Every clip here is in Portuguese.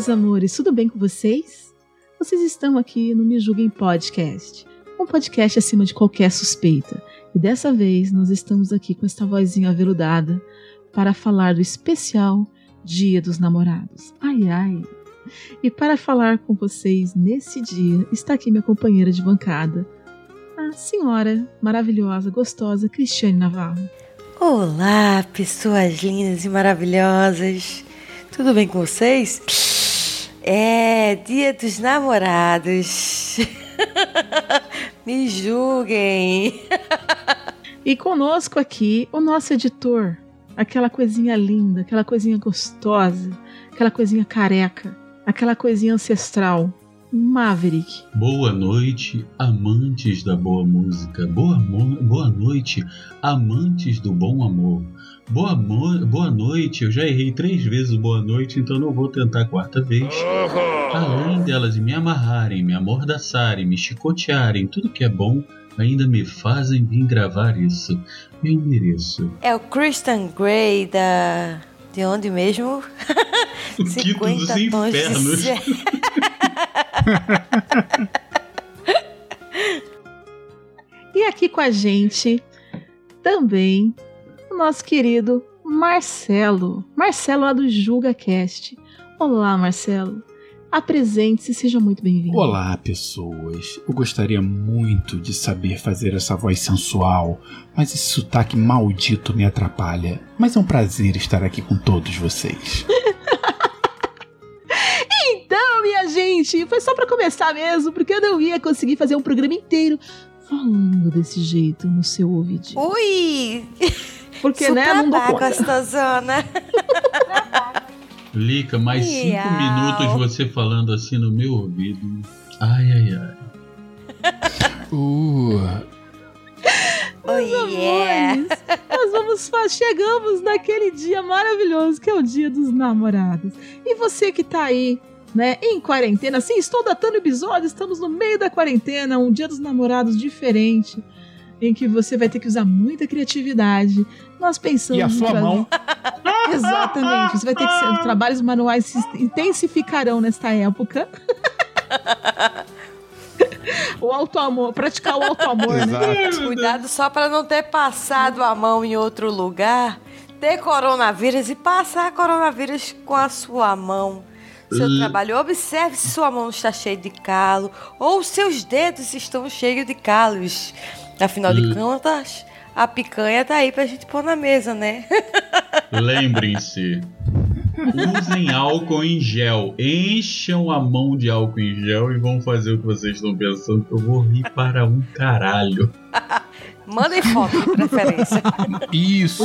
Meus amores, tudo bem com vocês? Vocês estão aqui no Me Julguem Podcast, um podcast acima de qualquer suspeita. E dessa vez nós estamos aqui com esta vozinha aveludada para falar do especial Dia dos Namorados. Ai, ai! E para falar com vocês nesse dia está aqui minha companheira de bancada, a senhora maravilhosa, gostosa Cristiane Navarro. Olá, pessoas lindas e maravilhosas. Tudo bem com vocês? É dia dos namorados. Me julguem. E conosco aqui o nosso editor, aquela coisinha linda, aquela coisinha gostosa, aquela coisinha careca, aquela coisinha ancestral, Maverick. Boa noite, amantes da boa música. Boa, boa noite, amantes do bom amor. Boa, boa noite, eu já errei três vezes boa noite, então não vou tentar a quarta vez. Além delas me amarrarem, me amordaçarem, me chicotearem, tudo que é bom, ainda me fazem vir gravar isso. Eu mereço. É o Christian Grey da. De onde mesmo? O quinto dos 50 tons de infernos. cinza. E aqui com a gente também o nosso querido Marcelo. Marcelo lá do JulgaCast. Olá, Marcelo. Apresente-se, seja muito bem-vindo. Olá, pessoas. Eu gostaria muito de saber fazer essa voz sensual, mas esse sotaque maldito me atrapalha. Mas é um prazer estar aqui com todos vocês. Então, minha gente, foi só pra começar mesmo, porque eu não ia conseguir fazer um programa inteiro falando desse jeito no seu ouvidinho. Ui! Porque, né, não dou conta. gostosona. Lica, mais cinco Miau. minutos você falando assim no meu ouvido. Ai, ai, ai. Uh, Oh, yeah. Amores, nós vamos chegamos naquele dia maravilhoso que é o dia dos namorados. E você que tá aí, né, em quarentena, sim, estou datando o episódio, estamos no meio da quarentena, um dia dos namorados diferente, em que você vai ter que usar muita criatividade. Nós pensamos e a em sua trazer- mão? Exatamente. Você vai ter que ser, os trabalhos manuais se intensificarão nesta época. o auto-amor, praticar o auto-amor, né? Cuidado só para não ter passado a mão em outro lugar, ter coronavírus e passar coronavírus com a sua mão. Seu trabalho, observe se sua mão está cheia de calo ou seus dedos estão cheios de calos. Afinal de Hum. contas, a picanha tá aí pra gente pôr na mesa, né? Lembrem-se. Usem álcool em gel. Encham a mão de álcool em gel e vão fazer o que vocês estão pensando. que Eu vou rir para um caralho. Mandem foto de preferência. Isso,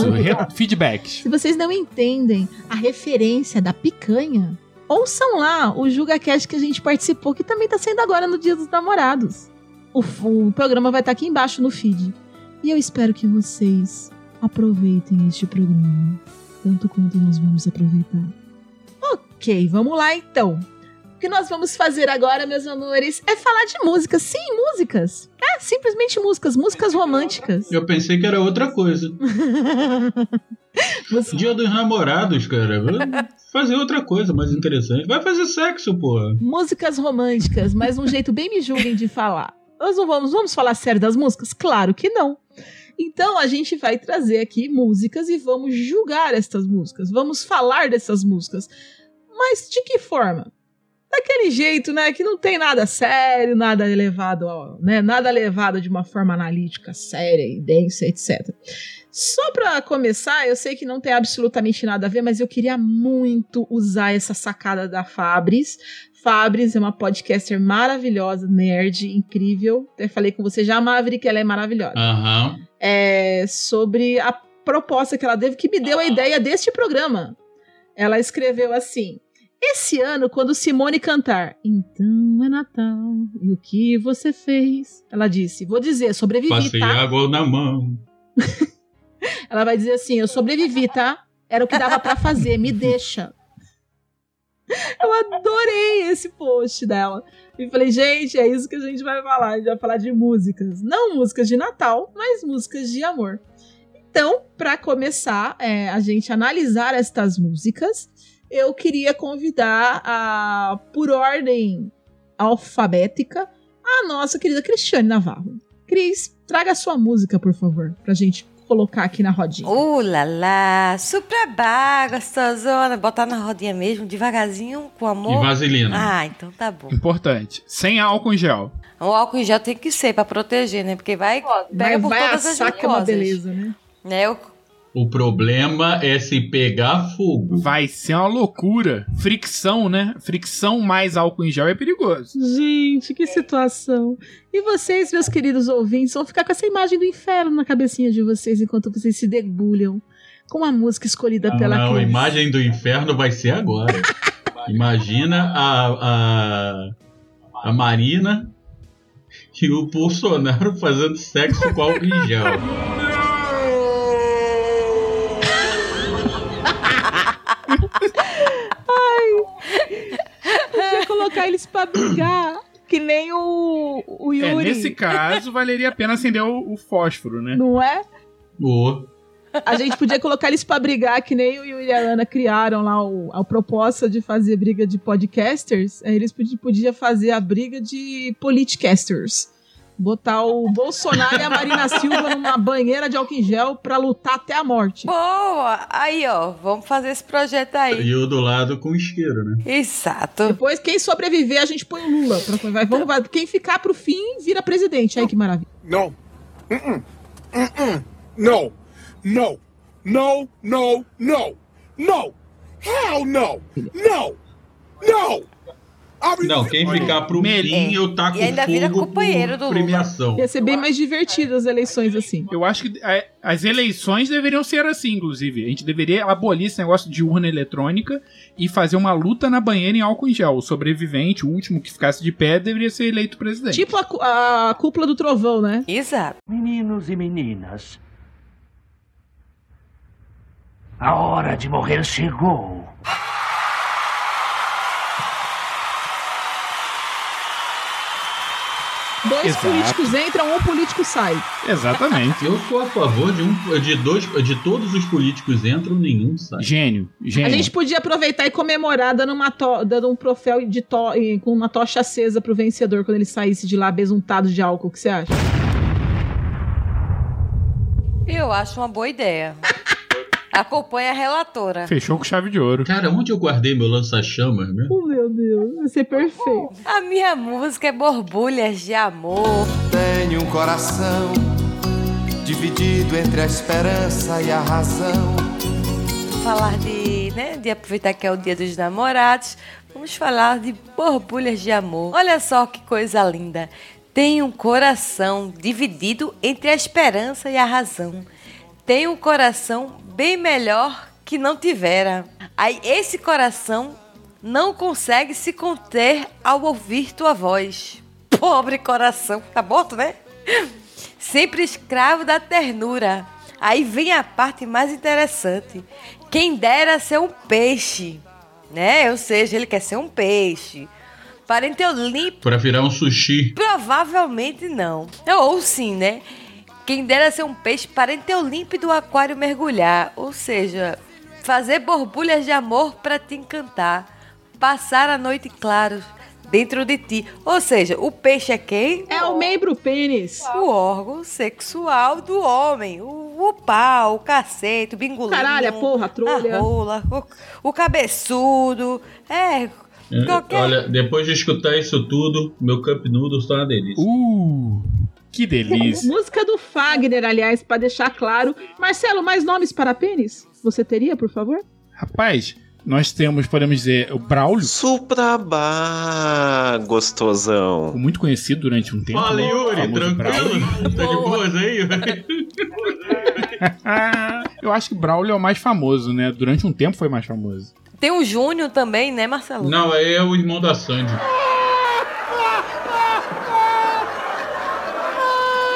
feedbacks. Se vocês não entendem a referência da picanha, ouçam lá o JugaCast que a gente participou, que também tá saindo agora no Dia dos Namorados. O, o programa vai estar aqui embaixo no feed. E eu espero que vocês aproveitem este programa, tanto quanto nós vamos aproveitar. Ok, vamos lá então. O que nós vamos fazer agora, meus amores, é falar de músicas. Sim, músicas. É, simplesmente músicas, músicas românticas. Eu pensei que era outra coisa. Você- Dia dos namorados, cara. Fazer outra coisa mais interessante. Vai fazer sexo, porra. músicas românticas, mas um jeito bem me julguem de falar. Nós não vamos, vamos falar sério das músicas? Claro que não. Então a gente vai trazer aqui músicas e vamos julgar estas músicas. Vamos falar dessas músicas. Mas de que forma? Daquele jeito, né? Que não tem nada sério, nada elevado, né? Nada levado de uma forma analítica, séria e densa, etc. Só pra começar, eu sei que não tem absolutamente nada a ver, mas eu queria muito usar essa sacada da Fabris. Fabris é uma podcaster maravilhosa, nerd, incrível. Até falei com você já, Maverick, ela é maravilhosa Aham. é, sobre a proposta que ela teve que me deu a ideia deste programa. Ela escreveu assim: Esse ano, quando Simone cantar Então é Natal, e o que você fez? Ela disse: Vou dizer, sobrevivi, Passei tá? água na mão. Ela vai dizer assim: Eu sobrevivi, tá? Era o que dava pra fazer, me deixa. Eu adorei esse post dela. E falei, gente, é isso que a gente vai falar. A gente vai falar de músicas. Não músicas de Natal, mas músicas de amor. Então, para começar é, a gente analisar estas músicas, eu queria convidar, a, por ordem alfabética, a nossa querida Cristiane Navarro. Cris, traga a sua música, por favor, pra gente colocar aqui na rodinha. Uh, lá, lá, suprabá, gostosona. Botar na rodinha mesmo, devagarzinho, com E amor. vaselina. Ah, então tá bom. Importante. Sem álcool em gel. O álcool em gel tem que ser pra proteger, né? Porque vai, pega Vai, por vai todas as assar que é uma beleza, né? Né? O- O problema é se pegar fogo. Vai ser uma loucura. Fricção, né? Fricção mais álcool em gel é perigoso. Gente, que situação. E vocês, meus queridos ouvintes, vão ficar com essa imagem do inferno na cabecinha de vocês enquanto vocês se debulham com a música escolhida Não, pela não, a imagem do inferno vai ser agora. Imagina a, a, a Marina e o Bolsonaro fazendo sexo com álcool em gel. colocar eles pra brigar, que nem o, o É, Yuri. nesse caso, valeria a pena acender o, o fósforo, né? Não é? Ô, A gente podia colocar eles pra brigar, que nem o Yuri e a Ana criaram lá o- a proposta de fazer briga de podcasters. Aí eles podiam podia fazer a briga de politicasters. Botar o Bolsonaro e a Marina Silva numa banheira de álcool em gel pra lutar até a morte. Boa! Aí, ó, vamos fazer esse projeto aí. e o do lado com isqueiro, né? Exato. Depois, quem sobreviver, a gente põe o Lula. Pra, vai, vamos, vai, quem ficar pro fim, vira presidente. Aí que maravilha. No. Mm-mm. Mm-mm. No. No. No. No. No. No. Hell no. No. No. Não, quem ficar pro fim, eu taco E ainda vira fogo companheiro do Lula. premiação. Ia ser bem mais divertido as eleições assim. Eu acho que é, as eleições deveriam ser assim, inclusive. A gente deveria abolir esse negócio de urna eletrônica e fazer uma luta na banheira em álcool em gel. O sobrevivente, o último que ficasse de pé, deveria ser eleito presidente. Tipo a, a cúpula do trovão, né? Exato. Meninos e meninas, a hora de morrer chegou. Dois Exato. políticos entram, um político sai. Exatamente. Eu sou a favor de, um, de, dois, de todos os políticos entram, nenhum sai. Gênio, gênio. A gente podia aproveitar e comemorar dando, uma to- dando um troféu de to- com uma tocha acesa pro vencedor quando ele saísse de lá besuntado de álcool. O que você acha? Eu acho uma boa ideia. Acompanha a relatora. Fechou com chave de ouro. Cara, onde eu guardei meu lança-chamas mesmo? Oh, meu Deus, vai ser perfeito. A minha música é Borbulhas de Amor. Tenho um coração dividido entre a esperança e a razão. Falar de, né, de aproveitar que é o dia dos namorados, vamos falar de borbulhas de amor. Olha só que coisa linda. Tem um coração dividido entre a esperança e a razão. Tem um coração bem melhor que não tivera. Aí esse coração não consegue se conter ao ouvir tua voz. Pobre coração, tá morto, né? Sempre escravo da ternura. Aí vem a parte mais interessante. Quem dera ser um peixe, né? Ou seja, ele quer ser um peixe. Parente limpo, Pra virar um sushi. provavelmente não. Ou sim, né? Quem dera ser um peixe parente do aquário mergulhar. Ou seja, fazer borbulhas de amor para te encantar. Passar a noite claro dentro de ti. Ou seja, o peixe é quem? É o membro pênis. o órgão sexual do homem. O, o pau, o cacete, o bingolinho. Caralho, a porra, a trolha. A rola, o, o cabeçudo. É, qualquer... Olha, depois de escutar isso tudo, meu Cup Noodles tá uma delícia. Uh, que delícia. Música do Fagner, aliás, pra deixar claro. Marcelo, mais nomes para pênis? Você teria, por favor? Rapaz, nós temos, podemos dizer, o Braulio, Suprabá, gostosão. muito conhecido durante um tempo. Fala, né? Yuri, tranquilo? Tá de boas aí, Yuri? Eu acho que Braulio é o mais famoso, né? Durante um tempo foi mais famoso. Tem o Júnior também, né, Marcelo? Não, aí é o irmão da Sandy.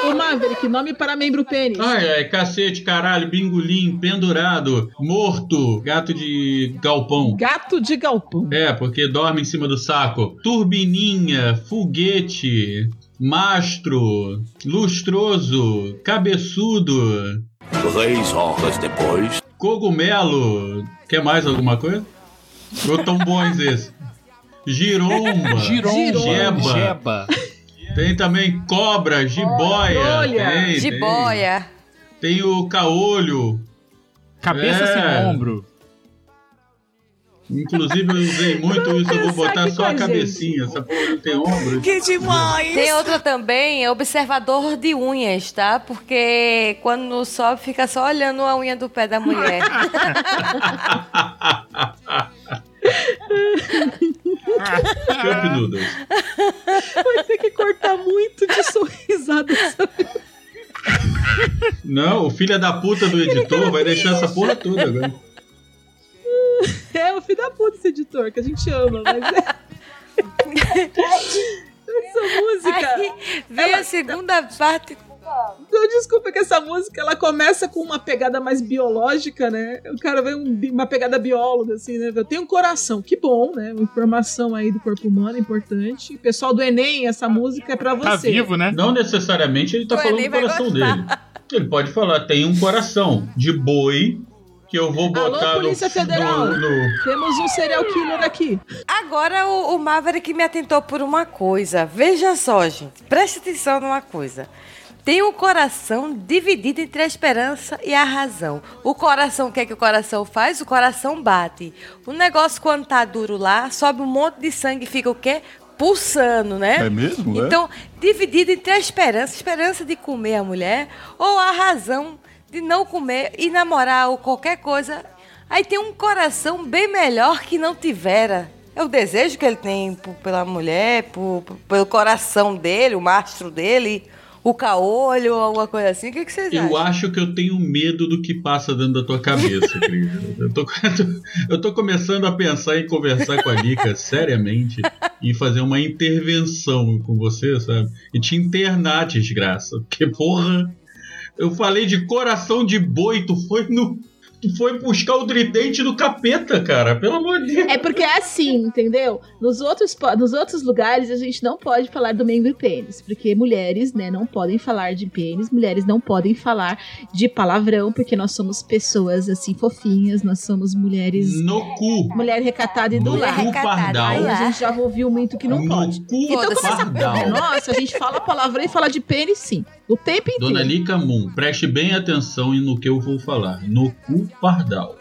O Maverick, nome para membro pênis. Ai, ai, cacete, caralho, bingolim, pendurado, morto, gato de galpão. Gato de galpão. É, porque dorme em cima do saco. Turbininha, foguete, mastro, lustroso, cabeçudo, Três horas depois. cogumelo. Quer mais alguma coisa? Ou tão bons esses? Giromba, Giromba, jeba. Jeba. Tem também cobra, jiboia. Olha, tem, tem. Jiboia. Tem o caolho. Cabeça É. sem ombro. Inclusive eu usei muito isso, eu vou botar só a a cabecinha. Essa porra não tem ombro. Tem outra também, é observador de unhas, tá? Porque quando sobe, fica só olhando a unha do pé da mulher. Cup Noodles. Vai ter que cortar muito de sorrisada. Não, o filho da puta do editor vai deixar essa porra toda agora. É o filho da puta esse editor, que a gente ama, mas é. Essa música. Aí veio a segunda parte. Não, desculpa que essa música ela começa com uma pegada mais biológica, né? O cara vem um uma pegada bióloga, assim, né? Eu tenho um coração, que bom, né? Uma informação aí do corpo humano importante. Pessoal do Enem, essa música é pra você. Tá vivo, né? Não necessariamente ele tá O falando Enem do coração gostar. dele. Ele pode falar, tem um coração de boi que eu vou Alô, botar no, Polícia Federal. no- no- Temos um serial killer aqui. Agora o, o Maverick me atentou por uma coisa. Veja só, gente. Preste atenção numa coisa. Tem um coração dividido entre a esperança e a razão. O coração, o que é que o coração faz? O coração bate. O negócio, quando tá duro lá, sobe um monte de sangue e fica o quê? Pulsando, né? É mesmo, é? Então, dividido entre a esperança, esperança de comer a mulher, ou a razão de não comer e namorar ou qualquer coisa. Aí tem um coração bem melhor que não tivera. É o desejo que ele tem por- pela mulher, pelo coração dele, o mastro dele, o caolho, ou alguma coisa assim. O que, que vocês Eu acham? acho que eu tenho medo do que passa dentro da tua cabeça, Cris. Eu tô, eu tô começando a pensar em conversar com a Lika seriamente e fazer uma intervenção com você, sabe? E te internar, desgraça. Porque, porra, eu falei de coração de boi, tu foi no. Tu foi buscar o tridente do capeta, cara. Pelo amor de Deus. É porque é assim, entendeu? Nos outros, nos outros lugares a gente não pode falar do membro e pênis, porque mulheres, né, não podem falar de pênis, mulheres não podem falar de palavrão, porque nós somos pessoas assim fofinhas, nós somos mulheres No cu. mulher recatada e do No lar. cu pardal. Aí a gente já ouviu muito que não No pode. cu Então, como essa pardal. porra é nossa, a gente fala palavrão e fala de pênis sim. O tempo inteiro. Dona Lika Moon, preste bem atenção no que eu vou falar. No cu pardal.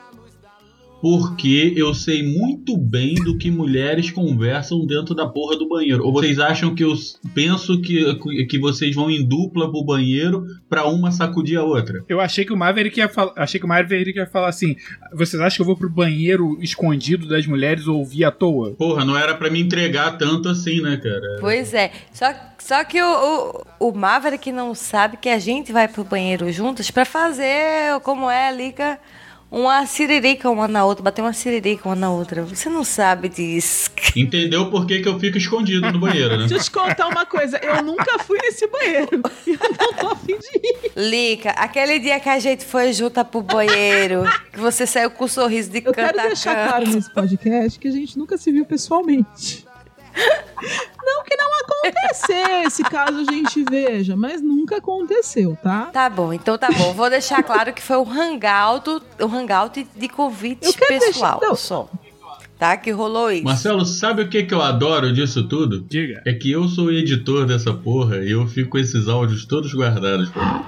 Porque eu sei muito bem do que mulheres conversam dentro da porra do banheiro. Ou vocês acham que eu penso que, que vocês vão em dupla pro banheiro pra uma sacudir a outra? Eu achei que o Maverick ia falar. Achei que o Maverick ia falar assim: vocês acham que eu vou pro banheiro escondido das mulheres ouvir à toa? Porra, não era pra me entregar tanto assim, né, cara? Pois é. Só, só que o, o, o Maverick não sabe que a gente vai pro banheiro juntos pra fazer, como é, liga uma siririca uma na outra, bater uma siririca uma na outra. Você não sabe disso. Entendeu por que, que eu fico escondido no banheiro, né? Deixa eu te contar uma coisa, eu nunca fui nesse banheiro. E eu não tô afim de ir. Lica, aquele dia que a gente foi junta pro banheiro, que você saiu com um sorriso de Eu cantar quero deixar claro nesse podcast que a gente nunca se viu pessoalmente. Não que não acontecesse caso a gente veja, mas nunca aconteceu, tá? Tá bom, então tá bom. Vou deixar claro que foi um hangout, um hangout de convite pessoal deixar- só. Tá? Que rolou isso. Marcelo, sabe o que, que eu adoro disso tudo? Diga. É que eu sou o editor dessa porra e eu fico com esses áudios todos guardados pra mim.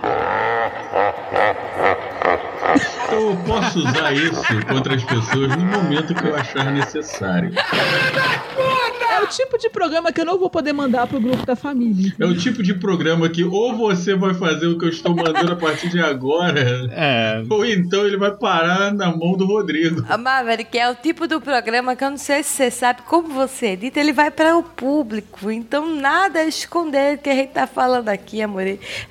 Então eu posso usar isso contra as pessoas no momento que eu achar necessário. Puta! É o tipo de programa que eu não vou poder mandar pro grupo da família. É o tipo de programa que ou você vai fazer o que eu estou mandando a partir de agora, É. ou então ele vai parar na mão do Rodrigo. A Maverick é o tipo do programa que eu não sei se você sabe como você edita, ele vai para o público. Então nada a esconder que a gente tá falando aqui, amor.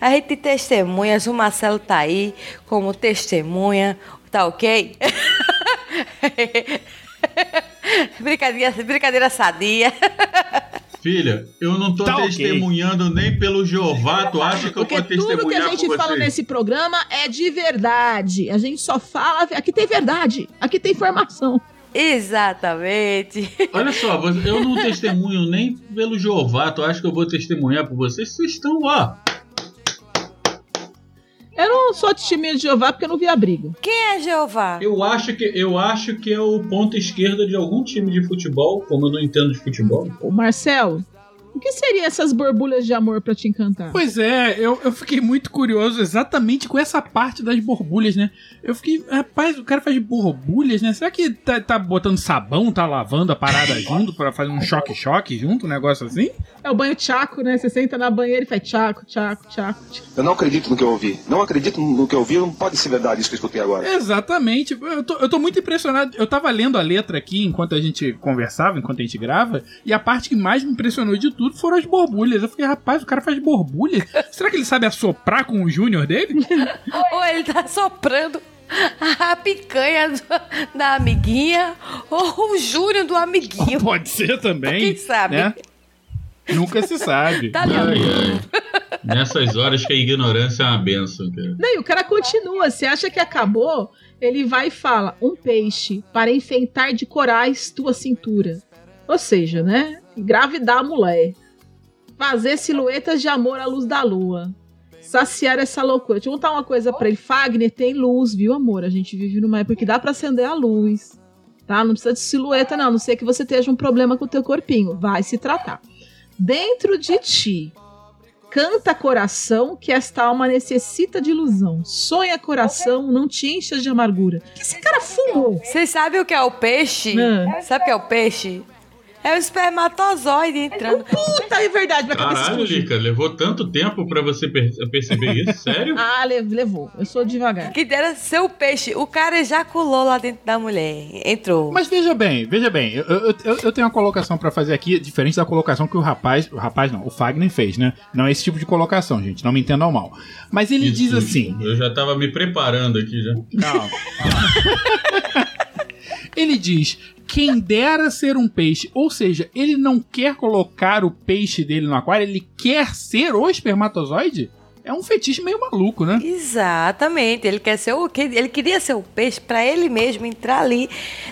A gente tem testemunhas, o Marcelo tá aí como testemunha, tá ok? brincadeira, brincadeira sadia. Filha, eu não tô Tá testemunhando nem pelo Jeová, tu acha que eu Porque vou tudo que a testemunhar gente fala você? nesse programa é de verdade. A gente só fala. Aqui tem verdade. Aqui tem informação. Exatamente. Olha só, eu não testemunho nem pelo Jeová, tu acha que eu vou testemunhar por vocês? Vocês estão, ó, Eu não sou testemunha de Jeová porque eu não vi a briga. Quem é Jeová? Eu acho que eu acho que é o ponto esquerda de algum time de futebol, como eu não entendo de futebol. Ô, Marcelo, o que seriam essas borbulhas de amor pra te encantar? Pois é, eu, eu fiquei muito curioso exatamente com essa parte das borbulhas, né? Eu fiquei, rapaz, o cara faz borbulhas, né? Será que tá, tá botando sabão, tá lavando a parada junto pra fazer um choque-choque junto, um negócio assim? É o banho tchaco, né? Você senta na banheira e faz tchaco, tchaco, tchaco. tchaco. Eu não acredito no que eu ouvi. Não acredito no que eu ouvi. Não pode ser verdade isso que eu escutei agora. Exatamente. Eu tô, eu tô muito impressionado. Eu tava lendo a letra aqui enquanto a gente conversava, enquanto a gente grava, e a parte que mais me impressionou de tudo foram as borbulhas. Eu fiquei, rapaz, o cara faz borbulhas. Será que ele sabe assoprar com o júnior dele? Ou ele tá soprando a picanha do- da amiguinha, ou o Júnior do amiguinho. Pode ser também. Quem sabe? né? Nunca se sabe. Tá. Ai, ai. Nessas horas que a ignorância é uma benção, cara. Não, e o cara continua. Você acha que acabou? Ele vai e fala: um peixe para enfeitar de corais tua cintura. Ou seja, né? Engravidar a mulher. Fazer silhuetas de amor à luz da lua. Saciar essa loucura. Deixa eu contar uma coisa pra ele. Fagner tem luz, viu, amor? A gente vive numa época que dá pra acender a luz. Tá? Não precisa de silhueta, não. A não ser que você esteja um problema com o teu corpinho. Vai se tratar. Dentro de ti, Canta coração que esta alma necessita de ilusão. Sonha coração, não te enchas de amargura. Que esse cara fumou? Vocês sabem o que é o peixe? Ah. Sabe o que é o peixe? É o espermatozoide entrando. Puta, é verdade, minha cabeça Caralho. Lica, levou tanto tempo pra você per- perceber isso? Sério? Ah, le- levou. Eu sou devagar. Que dera ser o peixe. O cara ejaculou lá dentro da mulher. Entrou. Mas veja bem, veja bem, eu, eu, eu- eu tenho uma colocação pra fazer aqui, diferente da colocação que o rapaz, o rapaz não, o Fagner fez, né? Não é esse tipo de colocação, gente, não me entendam mal. Mas ele diz Isso, assim, Eu já tava me preparando aqui já. Calma. ele diz: quem dera ser um peixe. Ou seja, ele não quer colocar o peixe dele no aquário, ele quer ser o espermatozoide? É um fetiche meio maluco, né? Exatamente. Ele quer ser o ele queria ser o peixe pra ele mesmo entrar ali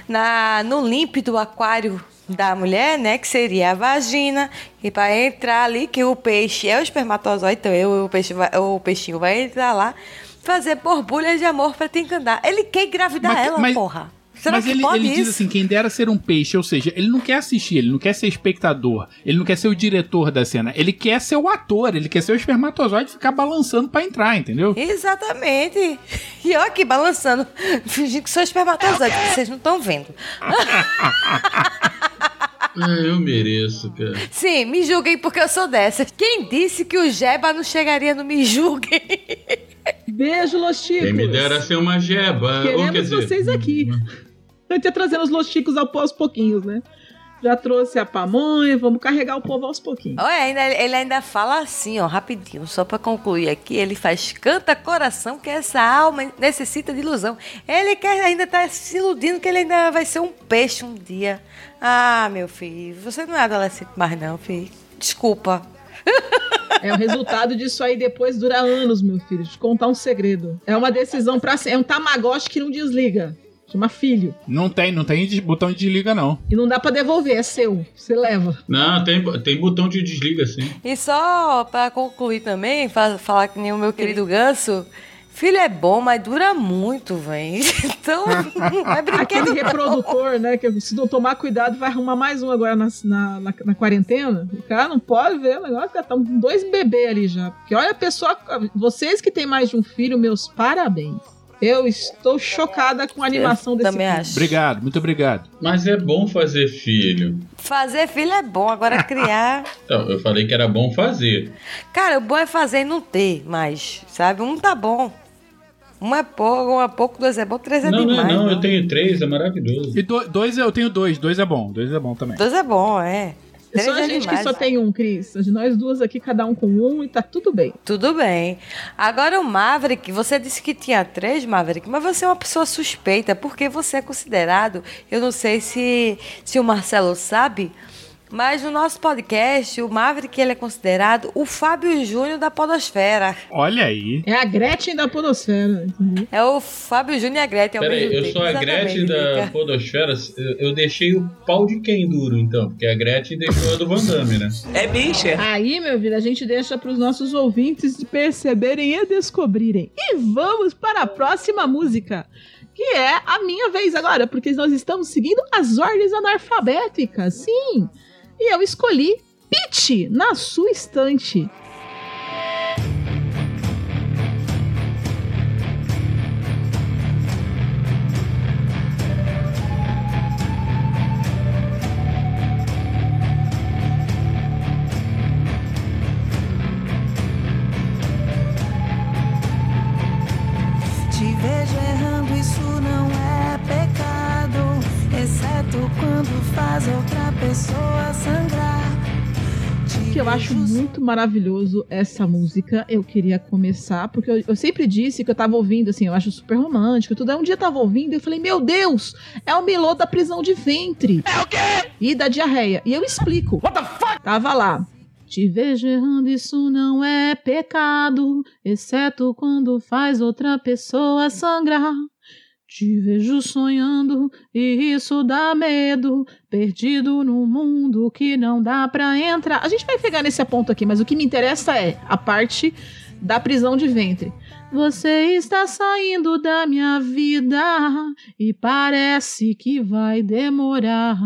na no límpido aquário da mulher, né, que seria a vagina, e para entrar ali que o peixe é o espermatozoide, então eu, o peixe vai, o peixinho vai entrar lá fazer borbulhas de amor pra te encantar. Ele quer engravidar Mas- ela, mas- porra. Será Mas que ele, pode ele isso? diz assim: quem dera ser um peixe, ou seja, ele não quer assistir, ele não quer ser espectador, ele não quer ser o diretor da cena, ele quer ser o ator, ele quer ser o espermatozoide e ficar balançando pra entrar, entendeu? Exatamente. E eu aqui balançando, fingindo que sou espermatozoide, que vocês não estão vendo. É, eu mereço, cara. Sim, me julguem porque eu sou dessas. Quem disse que o Jeba não chegaria no me julguem? Beijo, Los Chicos. Quem me dera ser uma jeba. Ou Queremos quer dizer, vocês aqui. A gente ia trazendo os Los Chicos aos pouquinhos, né? Já trouxe a pamonha, vamos carregar o povo aos pouquinhos. Olha, ainda, ele ainda fala assim, ó, rapidinho, só pra concluir aqui. Ele faz canta coração que essa alma necessita de ilusão. Ele quer ainda tá se iludindo que ele ainda vai ser um peixe um dia. Ah, meu filho, você não é adolescente mais não, filho. Desculpa. É o resultado disso aí depois dura anos, meu filho. Te contar um segredo. É uma decisão pra ser. É um tamagotchi que não desliga. Chama filho. Não tem, não tem botão de desliga, não. E não dá pra devolver, é seu. Você leva. Não, tem, tem botão de desliga, sim. E só pra concluir também, fa- falar que nem o meu querido Ganso, filho é bom, mas dura muito, velho. Então, não é brinquedo Aquele reprodutor, né? Que se não tomar cuidado, vai arrumar mais um agora na, na, na- na quarentena. O cara não pode ver o negócio, cara, tá com dois bebês ali já. Porque olha a pessoa. Vocês que têm mais de um filho, meus parabéns. Eu estou chocada com a animação desse também filme. acho. Obrigado, muito obrigado. Mas é bom fazer filho. Fazer filho é bom, agora criar. Então, eu falei que era bom fazer. Cara, o bom é fazer e não ter mais, sabe? Um tá bom. Um é pouco, um é pouco, dois é bom, três é não, não, demais. não, né? eu tenho três, é maravilhoso. E do- dois eu tenho dois, dois é bom, dois é bom também. Dois é bom, é. É só Três a gente demais. que só tem um, Cris. Nós duas aqui, cada um com um e tá tudo bem. Tudo bem. Agora o Maverick, você disse que tinha três, Maverick, mas você é uma pessoa suspeita, porque você é considerado, eu não sei se, se o Marcelo sabe, mas no nosso podcast, o Maverick ele é considerado o Fábio Júnior da podosfera. Olha aí. É a Gretchen da podosfera? É o Fábio Júnior e a Gretchen Peraí, eu tempo. sou a Exatamente, Gretchen da. Podosfera. Eu, eu deixei o pau de quem duro, então? Porque a Gretchen deixou a do Van Damme, né? É bicha. Aí, meu filho, a gente deixa para os nossos ouvintes perceberem e descobrirem. E vamos para a próxima música, que é a minha vez agora, porque nós estamos seguindo as ordens analfabéticas, sim. E eu escolhi Pitch na sua estante. Maravilhoso essa música. Eu queria começar, porque eu, eu sempre disse que eu tava ouvindo, assim, eu acho super romântico, tudo. Aí um dia eu tava ouvindo e eu falei, meu Deus, é o melô da prisão de ventre. É o quê? E da diarreia. E eu explico. What the fuck? Tava lá. Te vejo errando, isso não é pecado, exceto quando faz outra pessoa sangrar. Te vejo sonhando e isso dá medo, perdido num mundo que não dá pra entrar. A gente vai pegar nesse ponto aqui, mas o que me interessa é a parte da prisão de ventre. Você está saindo da minha vida e parece que vai demorar.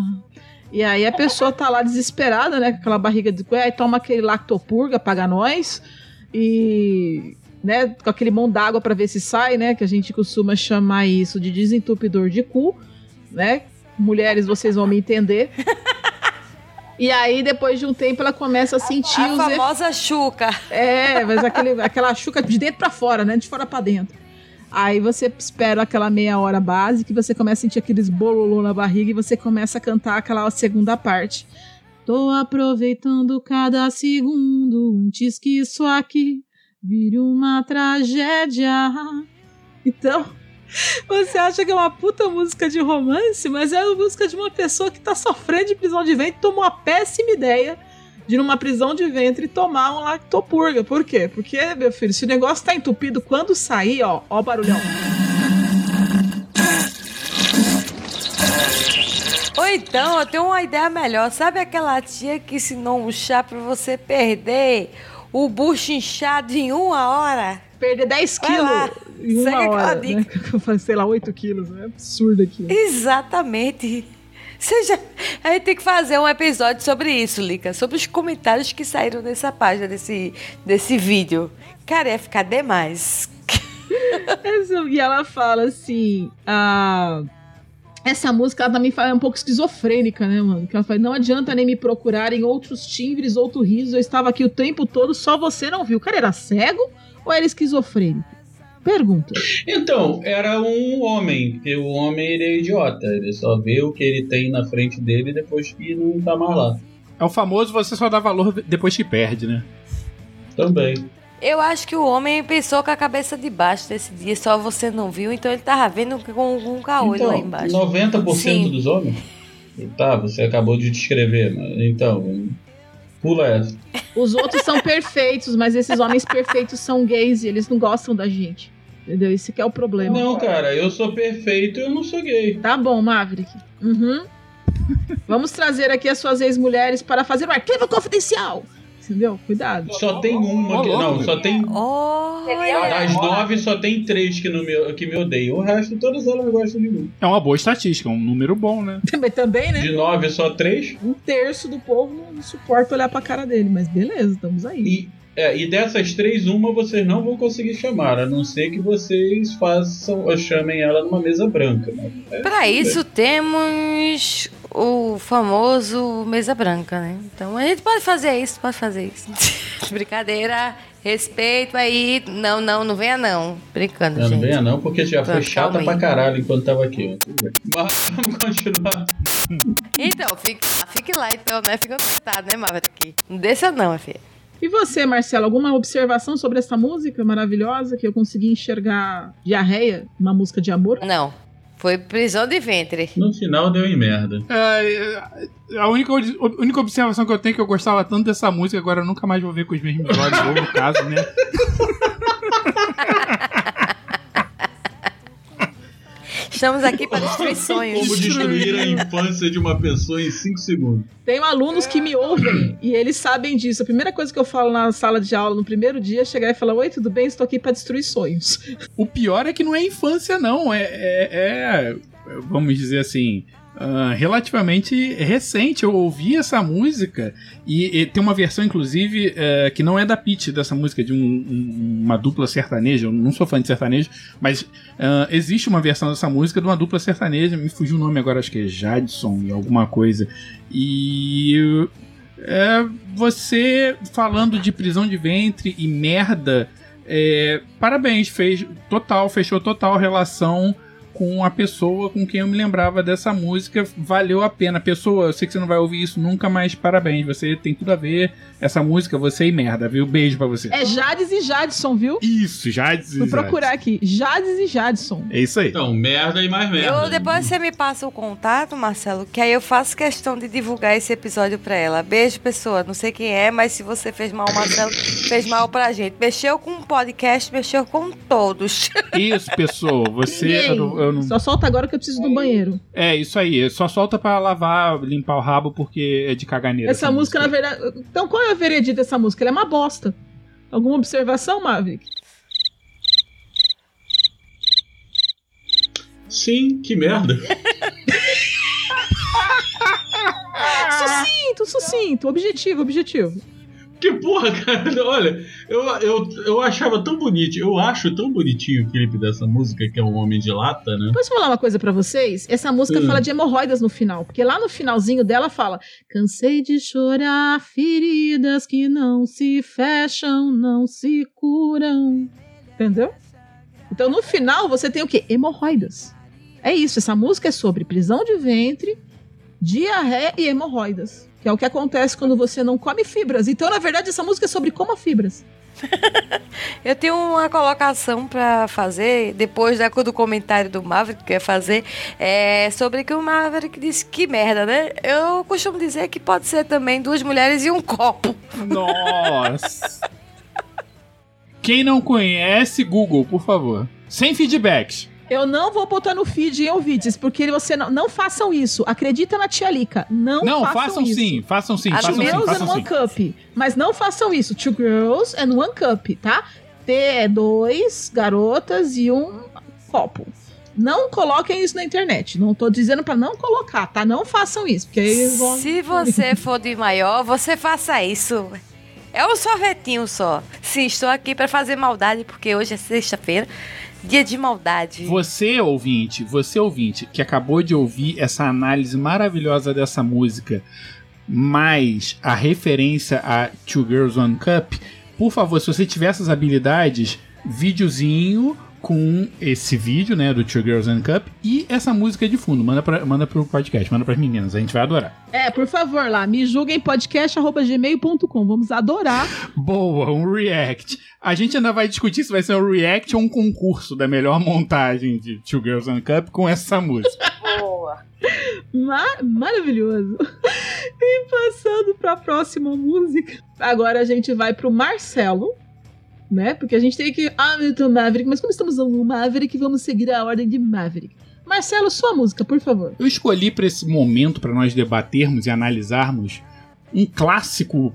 E aí a pessoa tá lá desesperada, né, com aquela barriga de aí toma aquele lactopurga, paga nós e né, com aquele mão d'água para ver se sai, né, que a gente costuma chamar isso de desentupidor de cu, né? Mulheres, vocês vão me entender. E aí, depois de um tempo, ela começa a sentir A os famosa chuca. É, mas aquele, aquela chuca de dentro pra fora, né? De fora pra dentro. Aí você espera aquela meia hora base que você começa a sentir aqueles bololô na barriga e você começa a cantar aquela segunda parte. Tô aproveitando cada segundo antes que isso aqui vire uma tragédia. Então, você acha que é uma puta música de romance, mas é a música de uma pessoa que tá sofrendo de prisão de ventre e tomou a péssima ideia de numa prisão de ventre tomar um lactopurga. Por quê? Porque, meu filho, se o negócio tá entupido, quando sair, ó, ó o barulhão. Ou então, eu tenho uma ideia melhor. Sabe aquela tia que ensinou um chá pra você perder o bucho inchado em uma hora? Perder 10 Vai lá, quilos em uma segue hora, dica. né? Sei lá, 8 quilos. É absurdo aqui. Exatamente. Seja, a gente tem que fazer um episódio sobre isso, Lica. Sobre os comentários que saíram nessa página desse, desse vídeo. Cara, ia ficar demais. E ela fala assim: ah, essa música ela também fala- é um pouco esquizofrênica, né, mano? Que ela fala: não adianta nem me procurar em outros timbres, outro riso. Eu estava aqui o tempo todo, só você não viu. O cara era cego ou era esquizofrênico? Pergunta. Então, era um homem, porque o homem ele é idiota. Ele só vê o que ele tem na frente dele depois que não tá mais lá. É o famoso você só dá valor depois que perde, né? Também. Eu acho que o homem pensou com a cabeça de baixo desse dia, só você não viu, então ele tava vendo com com um caolho lá Então, embaixo. 90% Sim. dos homens? Tá, você acabou de descrever, mas então. Pula essa. Os outros são perfeitos, mas esses homens perfeitos são gays e eles não gostam da gente. Entendeu? Esse que é o problema. Não, cara, eu sou perfeito e eu não sou gay. Tá bom, Maverick. Uhum. Vamos trazer aqui as suas ex-mulheres para fazer um arquivo confidencial. Entendeu? Cuidado. Só tem uma que. Não, só tem. Das nove, só tem três que, não me, que me odeiam. O resto, todas elas gostam de mim. É uma boa estatística, é um número bom, né? Também, também, né? De nove, só três. Um terço do povo não suporta olhar pra cara dele, mas beleza, estamos aí. E É, e dessas três, uma vocês não vão conseguir chamar, a não ser que vocês façam ou chamem ela numa mesa branca. Né? É, Para isso temos o famoso mesa branca, né? Então a gente pode fazer isso, pode fazer isso. Brincadeira, respeito aí. Não, não, não venha não. Brincando, Não, gente. não venha não, porque já Tá, foi chata pra caralho enquanto tava aqui. Mas vamos continuar. Então, fique, fique lá então, né? Fica contado, né, Maverick? Não deixa não, filha. E você, Marcelo, alguma observação sobre essa música maravilhosa que eu consegui enxergar diarreia, uma música de amor? Não. Foi prisão de ventre. No final deu em merda. É, a única, a única observação que eu tenho é que eu gostava tanto dessa música, agora eu nunca mais vou ver com os mesmos olhos, ou no caso, né? Estamos aqui para destruir sonhos. Como destruir a infância de uma pessoa em 5 segundos. Tenho alunos que me ouvem e eles sabem disso. A primeira coisa que eu falo na sala de aula no primeiro dia é chegar e falar: Oi, tudo bem? Estou aqui para destruir sonhos. O pior é que não é infância, não. É, é- é, vamos dizer assim, ah, relativamente recente. Eu ouvi essa música e, e tem uma versão, inclusive, eh, que não é da Pitty dessa música, de um- um- uma dupla sertaneja. Eu não sou fã de sertanejo, mas ah, existe uma versão dessa música de uma dupla sertaneja. Me fugiu o nome agora, acho que é Jadson e alguma coisa. E. É, você falando de prisão de ventre e merda, é, parabéns, fez total, fechou total relação com a pessoa com quem eu me lembrava dessa música. Valeu a pena. Pessoa, eu sei que você não vai ouvir isso nunca, mas parabéns. Você tem tudo a ver. Essa música, você e merda, viu? Beijo pra você. É Jades e Jadson, viu? Isso, Jades e Jades. procurar aqui. Jades e Jadson. É isso aí. Então, merda e mais merda. Eu, depois você me passa o contato, Marcelo, que aí eu faço questão de divulgar esse episódio pra ela. Beijo, pessoa. Não sei quem é, mas se você fez mal Marcelo, fez mal pra gente. Mexeu com o podcast, mexeu com todos. Isso, pessoa. Você. Eu não- eu não- Só solta agora que eu preciso do banheiro. É, isso aí. Só solta pra lavar, limpar o rabo, porque é de caganeira. Essa música, na verdade. Então, qual é a veredita dessa música? Ela é uma bosta. Alguma observação, Maverick? Sim, que merda. Sucinto, sucinto. Objetivo, objetivo. Que porra, cara. Olha, eu, eu, eu achava tão bonito. Eu acho tão bonitinho o clipe dessa música, que é um homem de lata, né? Posso falar uma coisa pra vocês? Essa música Hum. fala de hemorroidas no final, porque lá no finalzinho dela fala: Cansei de chorar feridas que não se fecham, não se curam. Entendeu? Então no final você tem o quê? Hemorroidas. É isso, essa música é sobre prisão de ventre, diarreia e hemorroidas. Que é o que acontece quando você não come fibras. Então, na verdade, essa música é sobre coma fibras. Eu tenho uma colocação pra fazer, depois da, do comentário do Maverick que eu ia fazer, é, sobre que o Maverick disse que merda, né? Eu costumo dizer que pode ser também duas mulheres e um copo. Nossa. Quem não conhece, Google, por favor. Sem feedbacks. Eu não vou botar no feed em ouvides, porque você não, não façam isso. Acredita na tia Lica. Não, Não, façam, façam isso. sim, façam sim, Two façam sim, girls and one cup. Mas não façam isso. Two girls and one cup, tá? T é dois garotas e um copo. Não coloquem isso na internet. Não tô dizendo pra não colocar, tá? Não façam isso, porque aí vão... Se você for de maior, você faça isso. É um sorvetinho só. Sim, estou aqui pra fazer maldade, porque hoje é sexta-feira, dia de maldade. Você, ouvinte, você, ouvinte, que acabou de ouvir essa análise maravilhosa dessa música, mais a referência a Two Girls One Cup, por favor, se você tiver essas habilidades, videozinho com esse vídeo, né, do Two Girls One Cup e essa música de fundo. Manda, pra, manda pro podcast, manda pras meninas, a gente vai adorar. É, por favor, lá, me julguem podcast.gmail.com. Vamos adorar. Boa, um react. A gente ainda vai discutir se vai ser um react ou um concurso da melhor montagem de Two Girls One Cup com essa música. Boa. Ma- maravilhoso. E passando para a próxima música. Agora a gente vai pro Marcelo, né? Porque a gente tem que. Ah, Milton Maverick, mas como estamos no Maverick, vamos seguir a ordem de Maverick. Marcelo, sua música, por favor. Eu escolhi para esse momento, para nós debatermos e analisarmos, um clássico,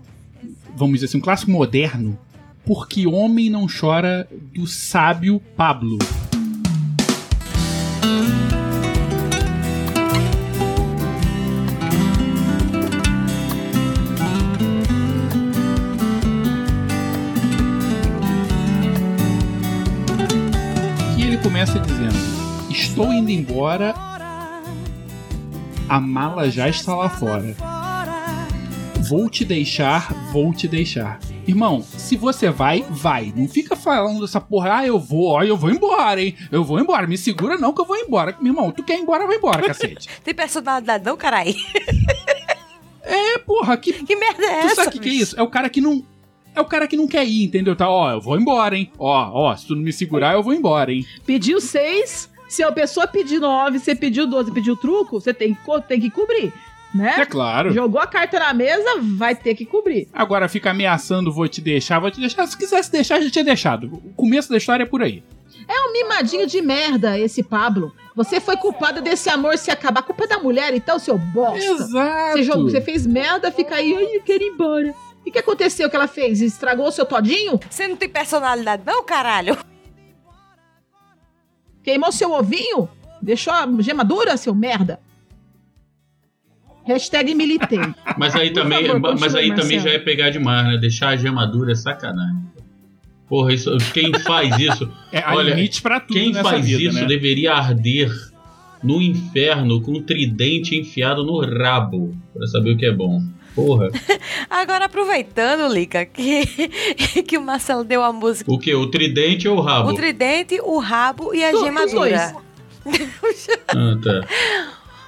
vamos dizer assim, um clássico moderno, Porque Homem Não Chora, do sábio Pablo. Indo embora, a mala já está lá fora. Vou te deixar, vou te deixar. Irmão, se você vai, vai. Não fica falando essa porra, ah, eu vou, ó, eu vou embora, hein? Eu vou embora. Me segura não que eu vou embora. Meu irmão, tu quer ir embora, vai embora, cacete. Tem personalidade não, carai? É, porra, que. Que merda é tu essa? sabe o que, que é isso? É o cara que não. É o cara que não quer ir, entendeu? Tá, ó, eu vou embora, hein? Ó, ó, se tu não me segurar, eu vou embora, hein? Pediu seis, se a pessoa pedir nove, você pediu 12, pediu truco, você tem tem que cobrir, né? É claro. Jogou a carta na mesa, vai ter que cobrir. Agora fica ameaçando, vou te deixar, vou te deixar. Se quisesse deixar, já tinha deixado. O começo da história é por aí. É um mimadinho de merda esse Pablo. Você foi culpada desse amor se acabar. A culpa é da mulher, então, seu bosta. Exato. Você, jogou, você fez merda, fica aí, ai, eu quero ir embora. E o que aconteceu que ela fez? Estragou o seu todinho? Você não tem personalidade não, caralho? Queimou seu ovinho? Deixou a gema dura, seu merda? Hashtag militei. Mas aí Por também, favor, mas aí também já é pegar demais, né? Deixar a gemadura é sacanagem. Porra, isso, quem faz isso. É, olha, tudo quem nessa faz vida, isso né? deveria arder no inferno com um tridente enfiado no rabo pra saber o que é bom. Porra. Agora, aproveitando, Lica, que, que o Marcelo deu a música. O que? O tridente ou o rabo? O tridente, o rabo e a gemadura. Ah, tá.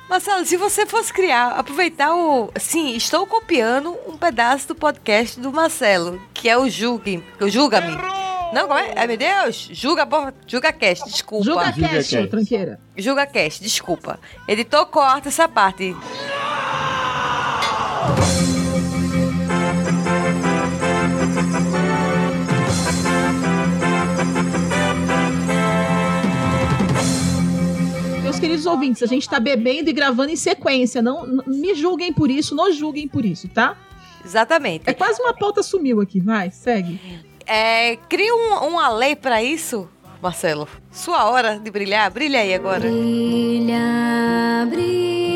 Marcelo, se você fosse criar, aproveitar o. Sim, estou copiando um pedaço do podcast do Marcelo, que é o Julgue. O Julga-me. Não, como é? Ai, meu Deus! Julga, porra, Julga Cast, desculpa. Julga Cast. tranqueira. Julga Cast, desculpa. Editor, corta essa parte. Meus queridos ouvintes, a gente tá bebendo e gravando em sequência. Não, n- me julguem por isso, nos julguem por isso, tá? Exatamente. É quase uma pauta sumiu aqui, vai, segue. É, cria um, uma lei pra isso, Marcelo. Sua hora de brilhar, brilha aí agora. Brilha, brilha,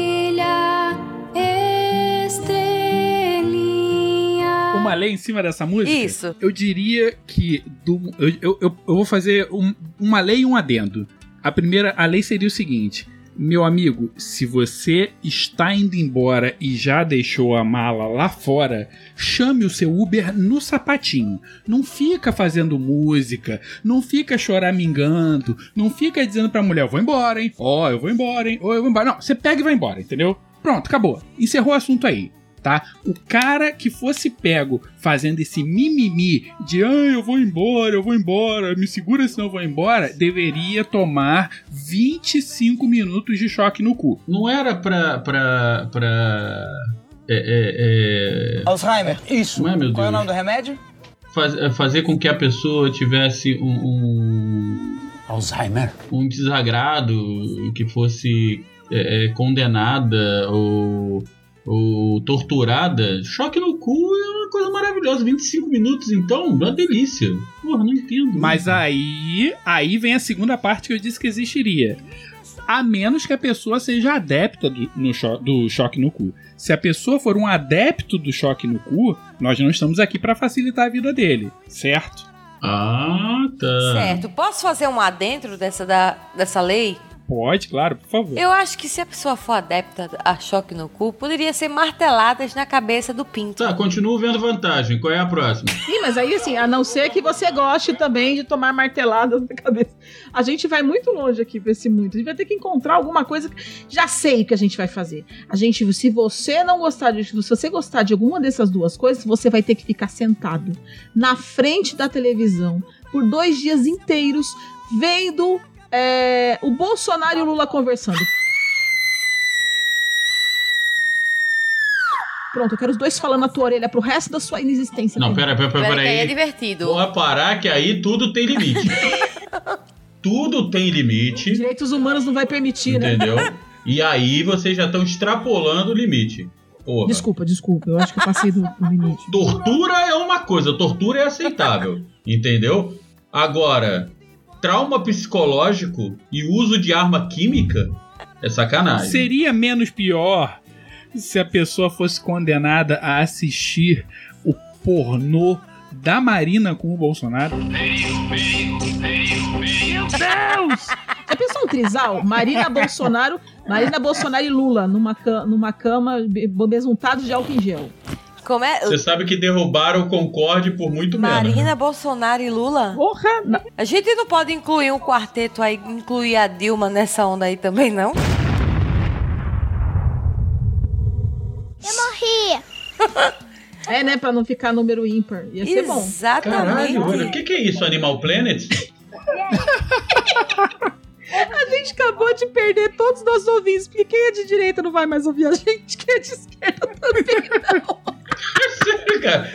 estrelinha. Uma lei em cima dessa música? Isso. Eu diria que. do- eu, eu, eu, vou fazer um- uma lei e um adendo. A primeira, a lei seria o seguinte. Meu amigo, se você está indo embora e já deixou a mala lá fora, chame o seu Uber no sapatinho. Não fica fazendo música, não fica choramingando, não fica dizendo pra mulher, eu vou embora, hein? Ó, eu vou embora, hein? Ó, eu vou embora. Não, você pega e vai embora, entendeu? Pronto, acabou. Encerrou o assunto aí tá? O cara que fosse pego fazendo esse mimimi de ah, eu vou embora, eu vou embora, me segura senão eu vou embora, deveria tomar 25 minutos de choque no cu. Não era pra. pra. pra. É, é, é, Alzheimer, isso. Não é, meu Qual é o nome do remédio? faz- é, fazer com que a pessoa tivesse um. um Alzheimer. um desagrado, que fosse é, é, condenada ou, ou torturada, choque no cu é uma coisa maravilhosa. 25 minutos, então, uma delícia. Porra, não entendo. Mas aí, aí vem a segunda parte que eu disse que existiria. A menos que a pessoa seja adepta do, no cho- do choque no cu. Se a pessoa for um adepto do choque no cu, nós não estamos aqui para facilitar a vida dele, certo? Ah, tá. Certo. Posso fazer um adentro dessa, da, dessa lei? Pode, claro, por favor. Eu acho que se a pessoa for adepta a choque no cu, poderia ser marteladas na cabeça do pinto. Tá, continuo vendo vantagem. Qual é a próxima? Sim, mas aí assim, a não ser que você goste também de tomar marteladas na cabeça. A gente vai muito longe aqui pra esse muito. A gente vai ter que encontrar alguma coisa. que- Já sei o que a gente vai fazer. A gente, se você não gostar de. Se você gostar de alguma dessas duas coisas, você vai ter que ficar sentado na frente da televisão por dois dias inteiros vendo é, o Bolsonaro e o Lula conversando. Pronto, eu quero os dois falando na tua orelha pro resto da sua inexistência. Não, Pedro. pera, pera, pera, Pera aí é divertido. Porra, parar que aí tudo tem limite. tudo tem limite, Direitos humanos não vai permitir, né? entendeu? E aí vocês já estão extrapolando o limite. Porra. Desculpa, desculpa. Eu acho que eu passei do, do limite. Tortura é uma coisa, tortura é aceitável, entendeu? Agora, trauma psicológico e uso de arma química é sacanagem. Seria menos pior se a pessoa fosse condenada a assistir o pornô da Marina com o Bolsonaro? Meu Deus! Já pensou um trisal? Marina Bolsonaro, Marina Bolsonaro e Lula numa, numa cama be- besuntados de álcool em gel. Como é? Você sabe que derrubaram o Concorde por muito menos. né? Marina Bolsonaro e Lula? Porra! A gente não pode incluir um quarteto aí, incluir a Dilma nessa onda aí também, não? Eu morri. É, né? Pra não ficar número ímpar. Ia ser bom. Exatamente. Caralho, o que, que é isso, Animal Planet? A gente acabou de perder todos os nossos ouvintes, porque quem é de direita não vai mais ouvir a gente, quem é de esquerda também não. Sério, cara.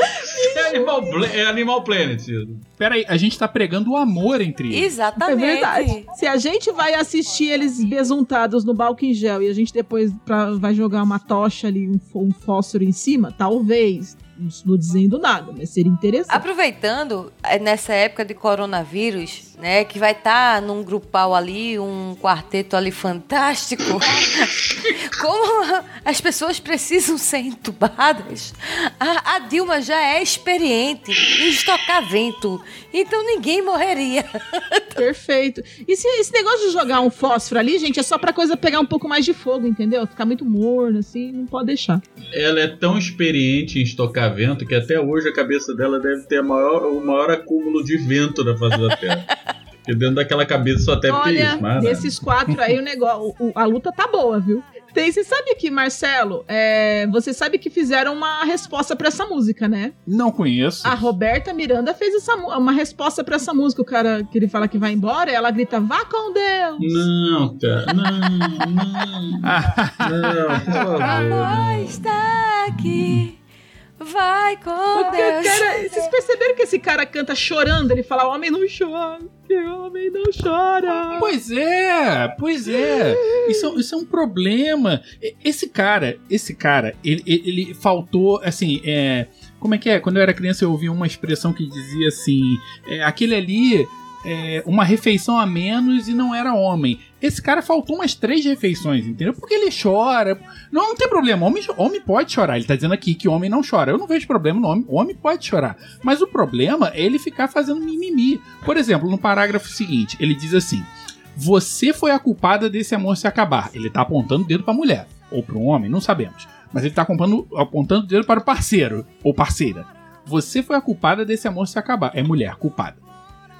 É Animal, é Animal Planet. isso. Peraí, a gente tá pregando o amor entre eles. É Exatamente. verdade. Se a gente vai assistir eles besuntados no balcão em gel e a gente depois pra- vai jogar uma tocha ali, um, um fósforo em cima, talvez. Não estou dizendo nada, mas seria interessante. Aproveitando, é, nessa época de coronavírus, né, que vai estar num grupal ali, um quarteto ali fantástico, como as pessoas precisam ser entubadas, a, a Dilma já é experiente em estocar vento, então ninguém morreria. Perfeito. E se esse negócio de jogar um fósforo ali, gente, é só pra coisa pegar um pouco mais de fogo, entendeu? Ficar muito morno, assim, não pode deixar. Ela é tão experiente em estocar vento que até hoje a cabeça dela deve ter maior, o maior acúmulo de vento na face da Terra. Porque dentro daquela cabeça só ter Olha, isso. Mas, né? desses quatro aí, o negócio, o- a luta tá boa, viu? Tem, você sabe que, Marcelo, é, você sabe que fizeram uma resposta pra essa música, né? Não conheço. A Roberta Miranda fez essa, uma resposta pra essa música. O cara que ele fala que vai embora, ela grita, vá com Deus! Não, cara. Não, não. Não, por favor. Amor está aqui, vai com Porque, Deus. cara, vocês perceberam que esse cara canta chorando? Ele fala, homem não chora, que homem não chora. Pois é, pois é. Isso, é- isso é um problema. Esse cara, esse cara, ele, ele, ele faltou, assim, é. Como é que é? Quando eu era criança eu ouvi uma expressão que dizia assim: é, aquele ali. É, uma refeição a menos e não era homem. Esse cara faltou umas três refeições, entendeu? Porque ele chora. Não, não tem problema. Homem, homem pode chorar. Ele tá dizendo aqui que homem não chora. Eu não vejo problema no homem. Homem pode chorar. Mas o problema é ele ficar fazendo mimimi. Por exemplo, no parágrafo seguinte, ele diz assim: Você foi a culpada desse amor se acabar. Ele tá apontando o dedo pra mulher. Ou pro homem, não sabemos. Mas ele tá apontando, apontando o dedo para o parceiro ou parceira. Você foi a culpada desse amor se acabar. É mulher, culpada.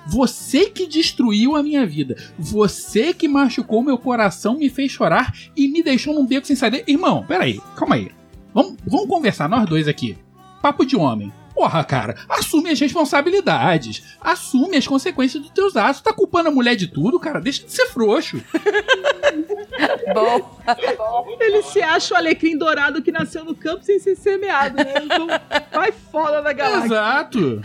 Você que destruiu a minha vida. Você que machucou meu coração, me fez chorar e me deixou num beco sem saída. Irmão, peraí, calma aí. Vamos, vamos conversar nós dois aqui. Papo de homem. Porra, cara, assume as responsabilidades. Assume as consequências dos teus atos. Tá culpando a mulher de tudo, cara? Deixa de ser frouxo. Bom. Ele se acha o alecrim dourado que nasceu no campo sem ser semeado, né? Então, vai fora da galáxia. Exato.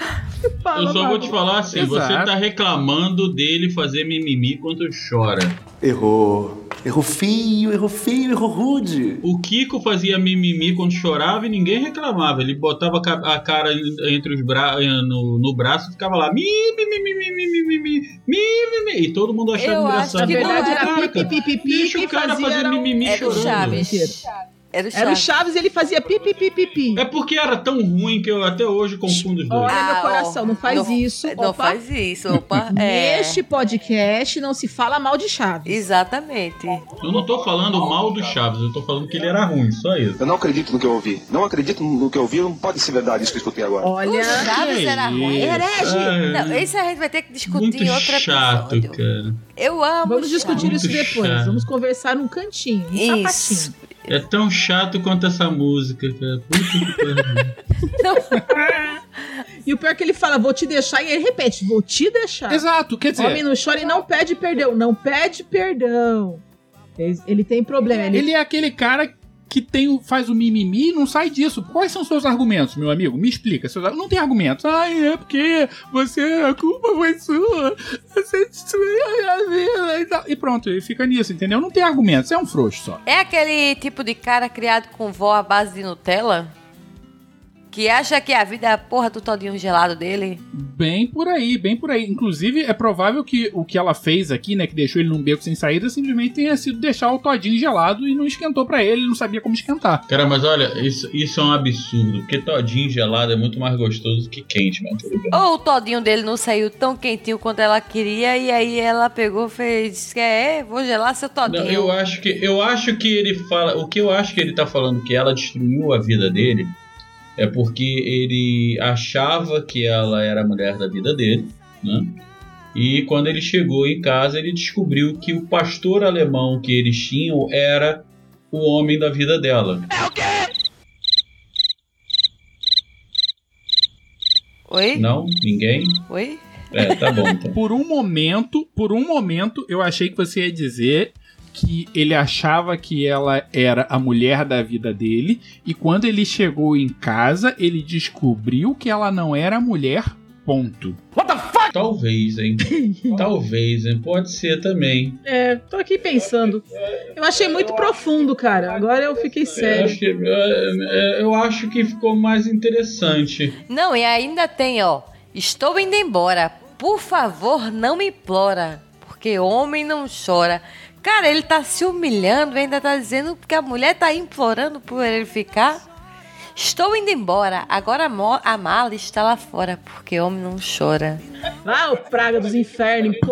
Fala, eu só vou te falar assim, Exato. você tá reclamando dele fazer mimimi quando chora. Errou. Errou feio, errou feio, errou rude. O Kiko fazia mimimi quando chorava e ninguém reclamava. Ele botava a cara entre os bra no, no braço e ficava lá mimimi, E todo mundo achava eu engraçado. Acho que na verdade era pipi, pipi, pipi, Deixa o cara fazer mimimi chorando. Chaves. Chaves. Era o Era o Chaves. Chaves e ele fazia pipi, pipi, pipi. É porque era tão ruim que eu até hoje confundo os dois. Olha, meu Ah, coração, ó, não faz não- isso. Não Opa. faz isso, opa. É. Neste podcast não se fala mal de Chaves. Exatamente. Eu não tô falando mal do Chaves, eu tô falando que ele era ruim, só isso. Eu não acredito no que eu ouvi. Não acredito no que eu ouvi. Não pode ser verdade isso que eu escutei agora. Olha, o Chaves que era ruim. isso? Herege. Ai, Não, isso a gente vai ter que discutir Muito em outro chato, episódio. cara. Eu amo vamos discutir Chaves. isso depois. chato. Vamos conversar num cantinho, um Isso. sapatinho. É tão chato quanto essa música, cara. Puta que pariu. E o pior é que ele fala, vou te deixar, e ele repete, vou te deixar. Exato, quer dizer. Homem não chora e não pede perdão. Não pede perdão. Ele, ele tem problema. Ele, Ele é aquele cara que tem, faz o mimimi e não sai disso. Quais são os seus argumentos, meu amigo? Me explica. Seus não tem argumentos. Ai, é porque você, a culpa foi sua. Você destruiu a minha vida e tal. E pronto, ele fica nisso, entendeu? Não tem argumentos, é um frouxo só. É aquele tipo de cara criado com vó à base de Nutella? Que acha que a vida é a porra do todinho gelado dele? Bem por aí, bem por aí. Inclusive, é provável que o que ela fez aqui, né, que deixou ele num beco sem saída, simplesmente tenha sido deixar o todinho gelado e não esquentou pra ele, ele não sabia como esquentar. Cara, mas olha, isso, isso é um absurdo, porque todinho gelado é muito mais gostoso que quente, mas tudo bem. Ou o todinho dele não saiu tão quentinho quanto ela queria e aí ela pegou e fez, é, vou gelar seu todinho. Não, eu acho que eu acho que ele fala, o que eu acho que ele tá falando que ela destruiu a vida dele é porque ele achava que ela era a mulher da vida dele, né? E quando ele chegou em casa, ele descobriu que o pastor alemão que eles tinham era o homem da vida dela. É o quê? Oi? Não? Ninguém? Oi? É, tá bom. Então. Por um momento, por um momento, eu achei que você ia dizer que ele achava que ela era a mulher da vida dele e quando ele chegou em casa, ele descobriu que ela não era a mulher. Ponto. What the fuck? Talvez, hein? Talvez, hein? Pode ser também. É, tô aqui pensando. Eu achei muito profundo, cara. Agora eu fiquei Eu sério. acho, que, é, eu acho que ficou mais interessante. Não, e ainda tem, ó. Estou indo embora. Por favor, não me implora. Porque homem não chora. Cara, ele tá se humilhando, ainda tá dizendo que a mulher tá implorando por ele ficar. Estou indo embora. Agora a mala está lá fora, porque homem não chora. Ah, o praga dos infernos.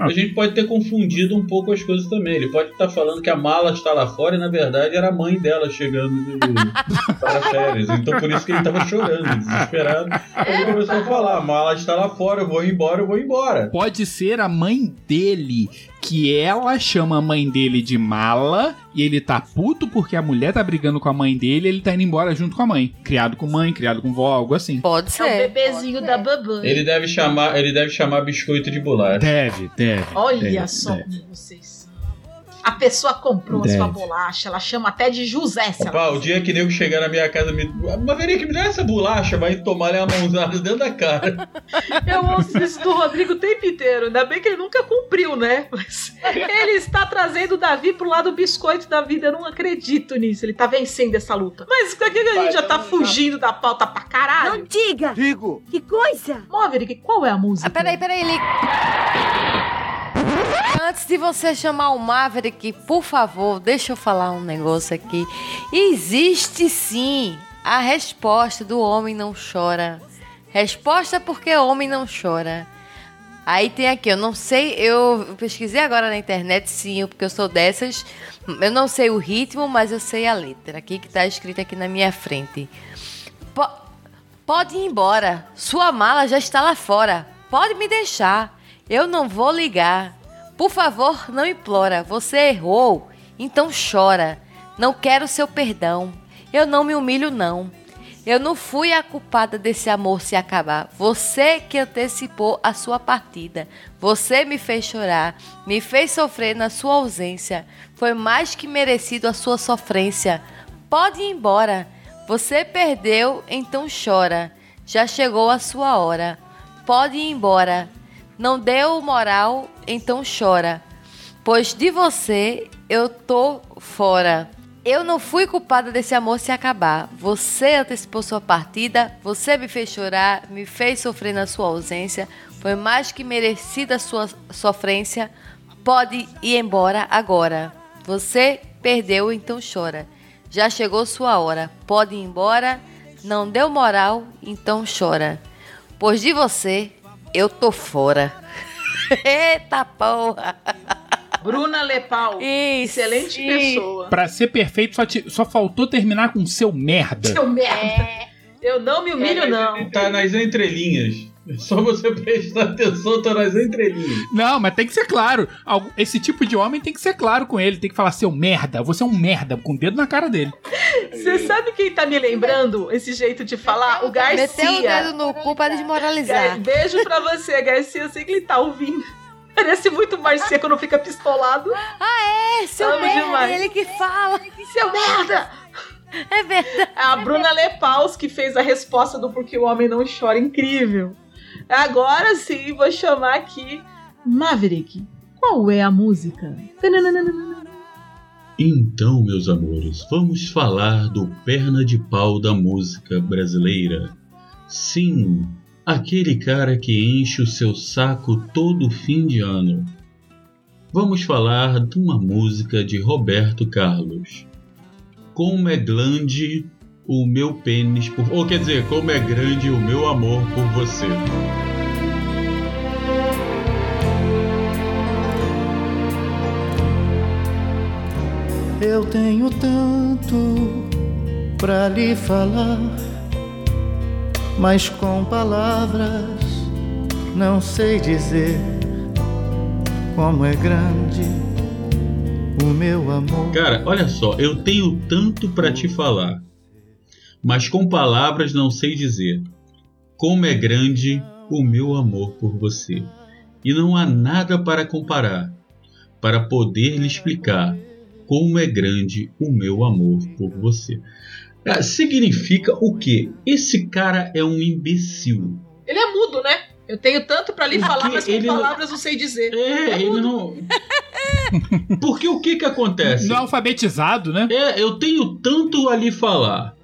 A gente pode ter confundido um pouco as coisas também. Ele pode estar falando que a mala está lá fora e na verdade era a mãe dela chegando de- para férias. Então por isso que ele estava chorando, desesperado. Ele começou a falar: a mala está lá fora, eu vou embora, eu vou embora. Pode ser a mãe dele, que ela chama a mãe dele de mala e ele tá puto porque a mulher tá brigando com a mãe dele e ele tá indo embora junto com a mãe. Criado com mãe, criado com vó, algo assim. Pode É o bebezinho da babã. Ele deve chamar, ele deve chamar biscoito de bolacha. Deve, deve. Olha deve, só deve. como vocês são. A pessoa comprou a Deve. sua bolacha, ela chama até de José, se ela Pá, o dia que nego chegar na minha casa me. Maverick, me dá essa bolacha, vai tomar uma mãozada dentro da cara. Eu ouço isso do Rodrigo o tempo inteiro. Ainda bem que ele nunca cumpriu, né? Mas ele está trazendo o Davi pro lado biscoito da vida. Eu não acredito nisso. Ele tá vencendo essa luta. Mas por que que a gente já tá fugindo da pauta pra caralho? Não diga! Digo! Que coisa! Maverick, qual é a música? Ah, peraí, peraí, Lick. Antes de você chamar o Maverick, por favor, deixa eu falar um negócio aqui. Existe sim a resposta do homem não chora. Resposta porque homem não chora. Aí tem aqui, eu não sei, eu pesquisei agora na internet, sim, porque eu sou dessas. Eu não sei o ritmo, mas eu sei a letra aqui que tá escrita aqui na minha frente. Po- Pode ir embora. Sua mala já está lá fora. Pode me deixar. Eu não vou ligar. Por favor, não implora. Você errou. Então chora. Não quero seu perdão. Eu não me humilho, não. Eu não fui a culpada desse amor se acabar. Você que antecipou a sua partida. Você me fez chorar. Me fez sofrer na sua ausência. Foi mais que merecido a sua sofrência. Pode ir embora. Você perdeu, então chora. Já chegou a sua hora. Pode ir embora. Não deu moral, então chora. Pois de você eu tô fora. Eu não fui culpada desse amor se acabar. Você antecipou sua partida, você me fez chorar, me fez sofrer na sua ausência. Foi mais que merecida sua sofrência. Pode ir embora agora. Você perdeu, então chora. Já chegou sua hora. Pode ir embora. Não deu moral, então chora. Pois de você eu tô fora. Eita porra! Bruna Lepau. Isso, Excelente isso. pessoa. Pra ser perfeito, só, te- só faltou terminar com seu merda. Seu merda. Eu não me humilho, não. Tá nas entrelinhas. É só você prestar atenção, tá nas entrelinhas. Não, mas tem que ser claro. Esse tipo de homem tem que ser claro com ele. Tem que falar, seu merda, você é um merda, com o dedo na cara dele. Você sabe quem tá me lembrando esse jeito de falar? O Garcia. Meteu o dedo no cu pra desmoralizar. Beijo pra você, Garcia. Eu sei que ele tá ouvindo. Parece muito Marcia quando fica pistolado. Ah, é? Seu Amo merda, demais. ele que fala. Seu merda! É verdade. A Bruna Lepaus que fez a resposta do Porque o Homem Não Chora. Incrível. Agora sim, vou chamar aqui Maverick. Qual é a música? Então, meus amores, vamos falar do perna de pau da música brasileira. Sim, aquele cara que enche o seu saco todo fim de ano. Vamos falar de uma música de Roberto Carlos. Como é grande o meu pênis por. Ou quer dizer, como é grande o meu amor por você. Eu tenho tanto pra lhe falar, mas com palavras não sei dizer como é grande o meu amor. Cara, olha só, eu tenho tanto pra te falar, mas com palavras não sei dizer como é grande o meu amor por você. E não há nada para comparar, para poder lhe explicar como é grande o meu amor por você. Ah, significa o quê? Esse cara é um imbecil. Ele é mudo, né? Eu tenho tanto pra lhe Porque falar, mas com ele não- palavras não sei dizer. É, ele não. Porque o que que acontece? Não é alfabetizado, né? É, eu tenho tanto a lhe falar.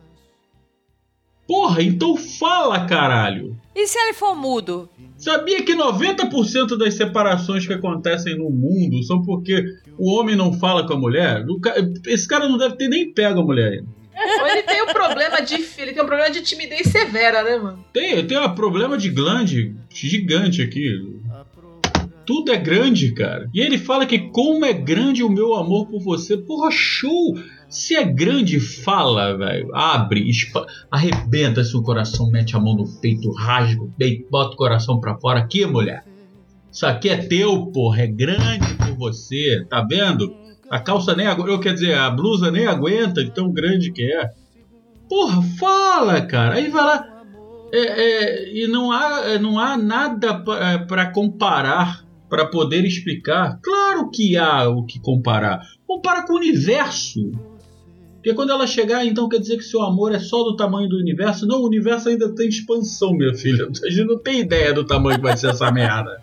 Porra, então fala, caralho. E se ele for mudo? Sabia que 90% das separações que acontecem no mundo são porque o homem não fala com a mulher? Esse cara não deve ter nem pego a mulher ainda. Ou ele tem um problema de. Ele tem um problema de timidez severa, né, mano? Tem, tem um problema de glande gigante aqui. Tudo é grande, cara. E ele fala que como é grande o meu amor por você. Porra, show! Se é grande, fala, velho. Abre, espa- arrebenta seu coração, mete a mão no peito, rasga o peito, bota o coração pra fora. Aqui, mulher. Isso aqui é teu, porra. É grande por você. Tá vendo? A calça nem aguenta. Eu quer dizer, a blusa nem aguenta de tão grande que é. Porra, fala, cara. Aí vai lá. É, é, e não há, é, não há nada para comparar, para poder explicar. Claro que há o que comparar. Compara com o universo. Porque quando ela chegar, então quer dizer que seu amor é só do tamanho do universo? Não, o universo ainda tem expansão, minha filha. A gente não tem ideia do tamanho que vai ser essa merda.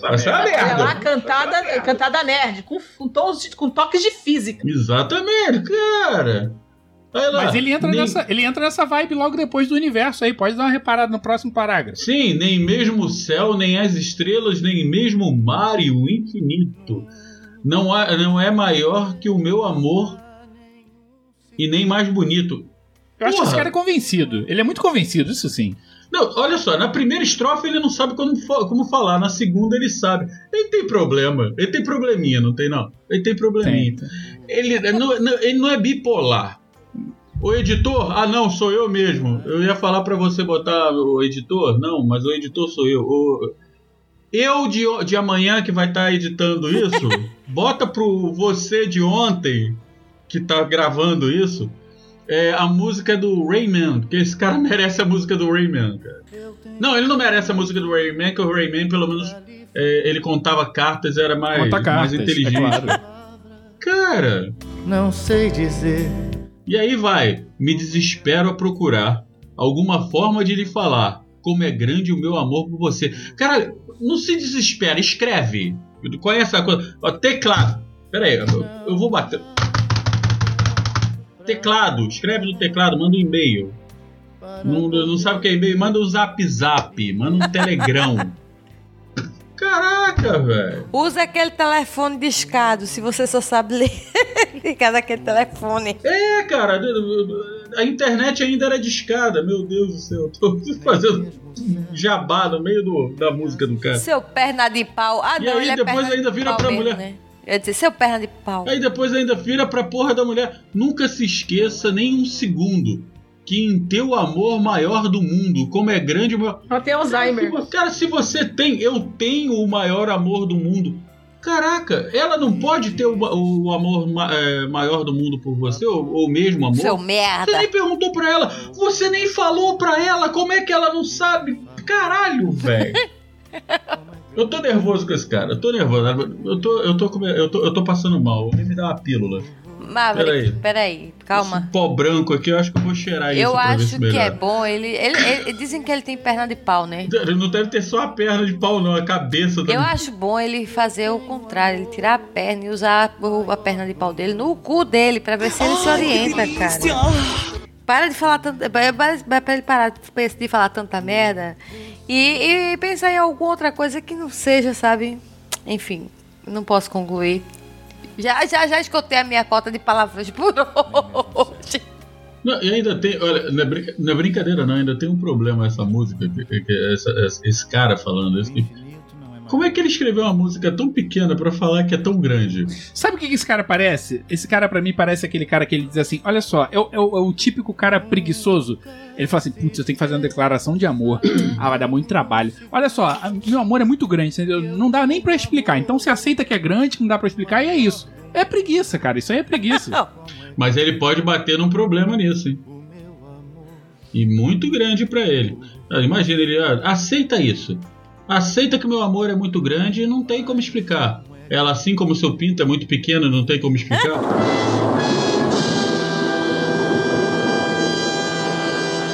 Vai ser uma É lá merda. cantada, cantada nerd, com, com, tons com toques de física. Exatamente, cara. Aí lá, Mas ele entra, nem- nessa, ele entra nessa vibe logo depois do universo aí. Pode dar uma reparada no próximo parágrafo. Sim, nem mesmo o céu, nem as estrelas, nem mesmo o mar e o infinito. Não, há, não é maior que o meu amor e nem mais bonito. Eu acho que esse cara é convencido. Ele é muito convencido, isso sim. Não, olha só, na primeira estrofe ele não sabe como, como falar, na segunda ele sabe. Ele tem problema, ele tem probleminha, não tem não? Ele tem probleminha. Ele, não, não- ele não é bipolar. O editor, ah não, sou eu mesmo. Eu ia falar pra você botar o editor, não, mas o editor sou eu. O- eu de, de amanhã que vai estar editando isso, bota pro você de ontem que tá gravando isso. É, a música do Rayman, porque esse cara merece a música do Rayman, cara. Não, ele não merece a música do Rayman, que o Rayman, pelo menos, é, ele contava cartas, era mais, Conta mais cartas, inteligente. é claro. Cara, Não sei dizer e aí vai, me desespero a procurar alguma forma de lhe falar como é grande o meu amor por você. Cara, não se desespera, escreve. Conhece a coisa? Ó, teclado. Pera aí, eu, eu vou bater. Teclado, escreve no teclado, manda um e-mail. Não, não sabe o que é e-mail? Manda um zap zap, manda um telegrão. Caraca, velho. Usa aquele telefone discado, se você só sabe ler. Fica daquele telefone. É, cara, a internet ainda era discada, meu Deus do céu. Tô fazendo jabá no meio do, da música do cara. Seu perna de pau. Ah, E não, aí ele é depois perna ainda de vira pau pra mesmo, mulher. Né? Eu ia dizer, seu perna de pau. Aí depois ainda vira pra porra da mulher. Nunca se esqueça nem um segundo que em teu amor maior do mundo, como é grande o meu. Ela tem Alzheimer. Cara, se você tem, eu tenho o maior amor do mundo. Caraca, ela não pode ter o, o amor ma- é, maior do mundo por você, ou, ou mesmo amor? Seu merda. Você nem perguntou pra ela, você nem falou pra ela, como é que ela não sabe? Caralho, velho. Eu tô nervoso com esse cara, eu tô nervoso. Eu tô, eu tô, come- eu tô, eu tô passando mal, alguém me dá uma pílula. Maverick, peraí, calma. Pó branco aqui, eu acho que eu vou cheirar isso Eu pra ver acho se que é bom. Ele, ele, ele- Dizem que ele tem perna de pau, né? Ele Não deve ter só a perna de pau, não, a cabeça também. Eu acho bom ele fazer o contrário, ele tirar a perna e usar a perna de pau dele no cu dele pra ver se ele se orienta, cara. Para de falar tanto. Para pra ele parar de- de falar tanta merda e, e pensar em alguma outra coisa que não seja, sabe? Enfim, não posso concluir. Já, já, já escutei a minha cota de palavras por hoje. Não, e ainda tem, olha, não é, brinca- não é brincadeira não, ainda tem um problema essa música, que, que essa- essa- esse cara falando isso. que- como é que ele escreveu uma música tão pequena pra falar que é tão grande? Sabe o que esse cara parece? Esse cara, pra mim, parece aquele cara que ele diz assim: Olha só, é, o- é o- é o típico cara preguiçoso. Ele fala assim: Putz, eu tenho que fazer uma declaração de amor. Ah, vai dar muito trabalho. Olha só, a- meu amor é muito grande, entendeu? Não dá nem pra explicar. Então você aceita que é grande, que não dá pra explicar, e é isso. É preguiça, cara. Isso aí é preguiça. Mas ele pode bater num problema nisso, hein? E muito grande pra ele. Ah, Imagina ele, ah, aceita isso. Aceita que meu amor é muito grande e não tem como explicar. Ela, assim como seu pinto é muito pequeno, não tem como explicar.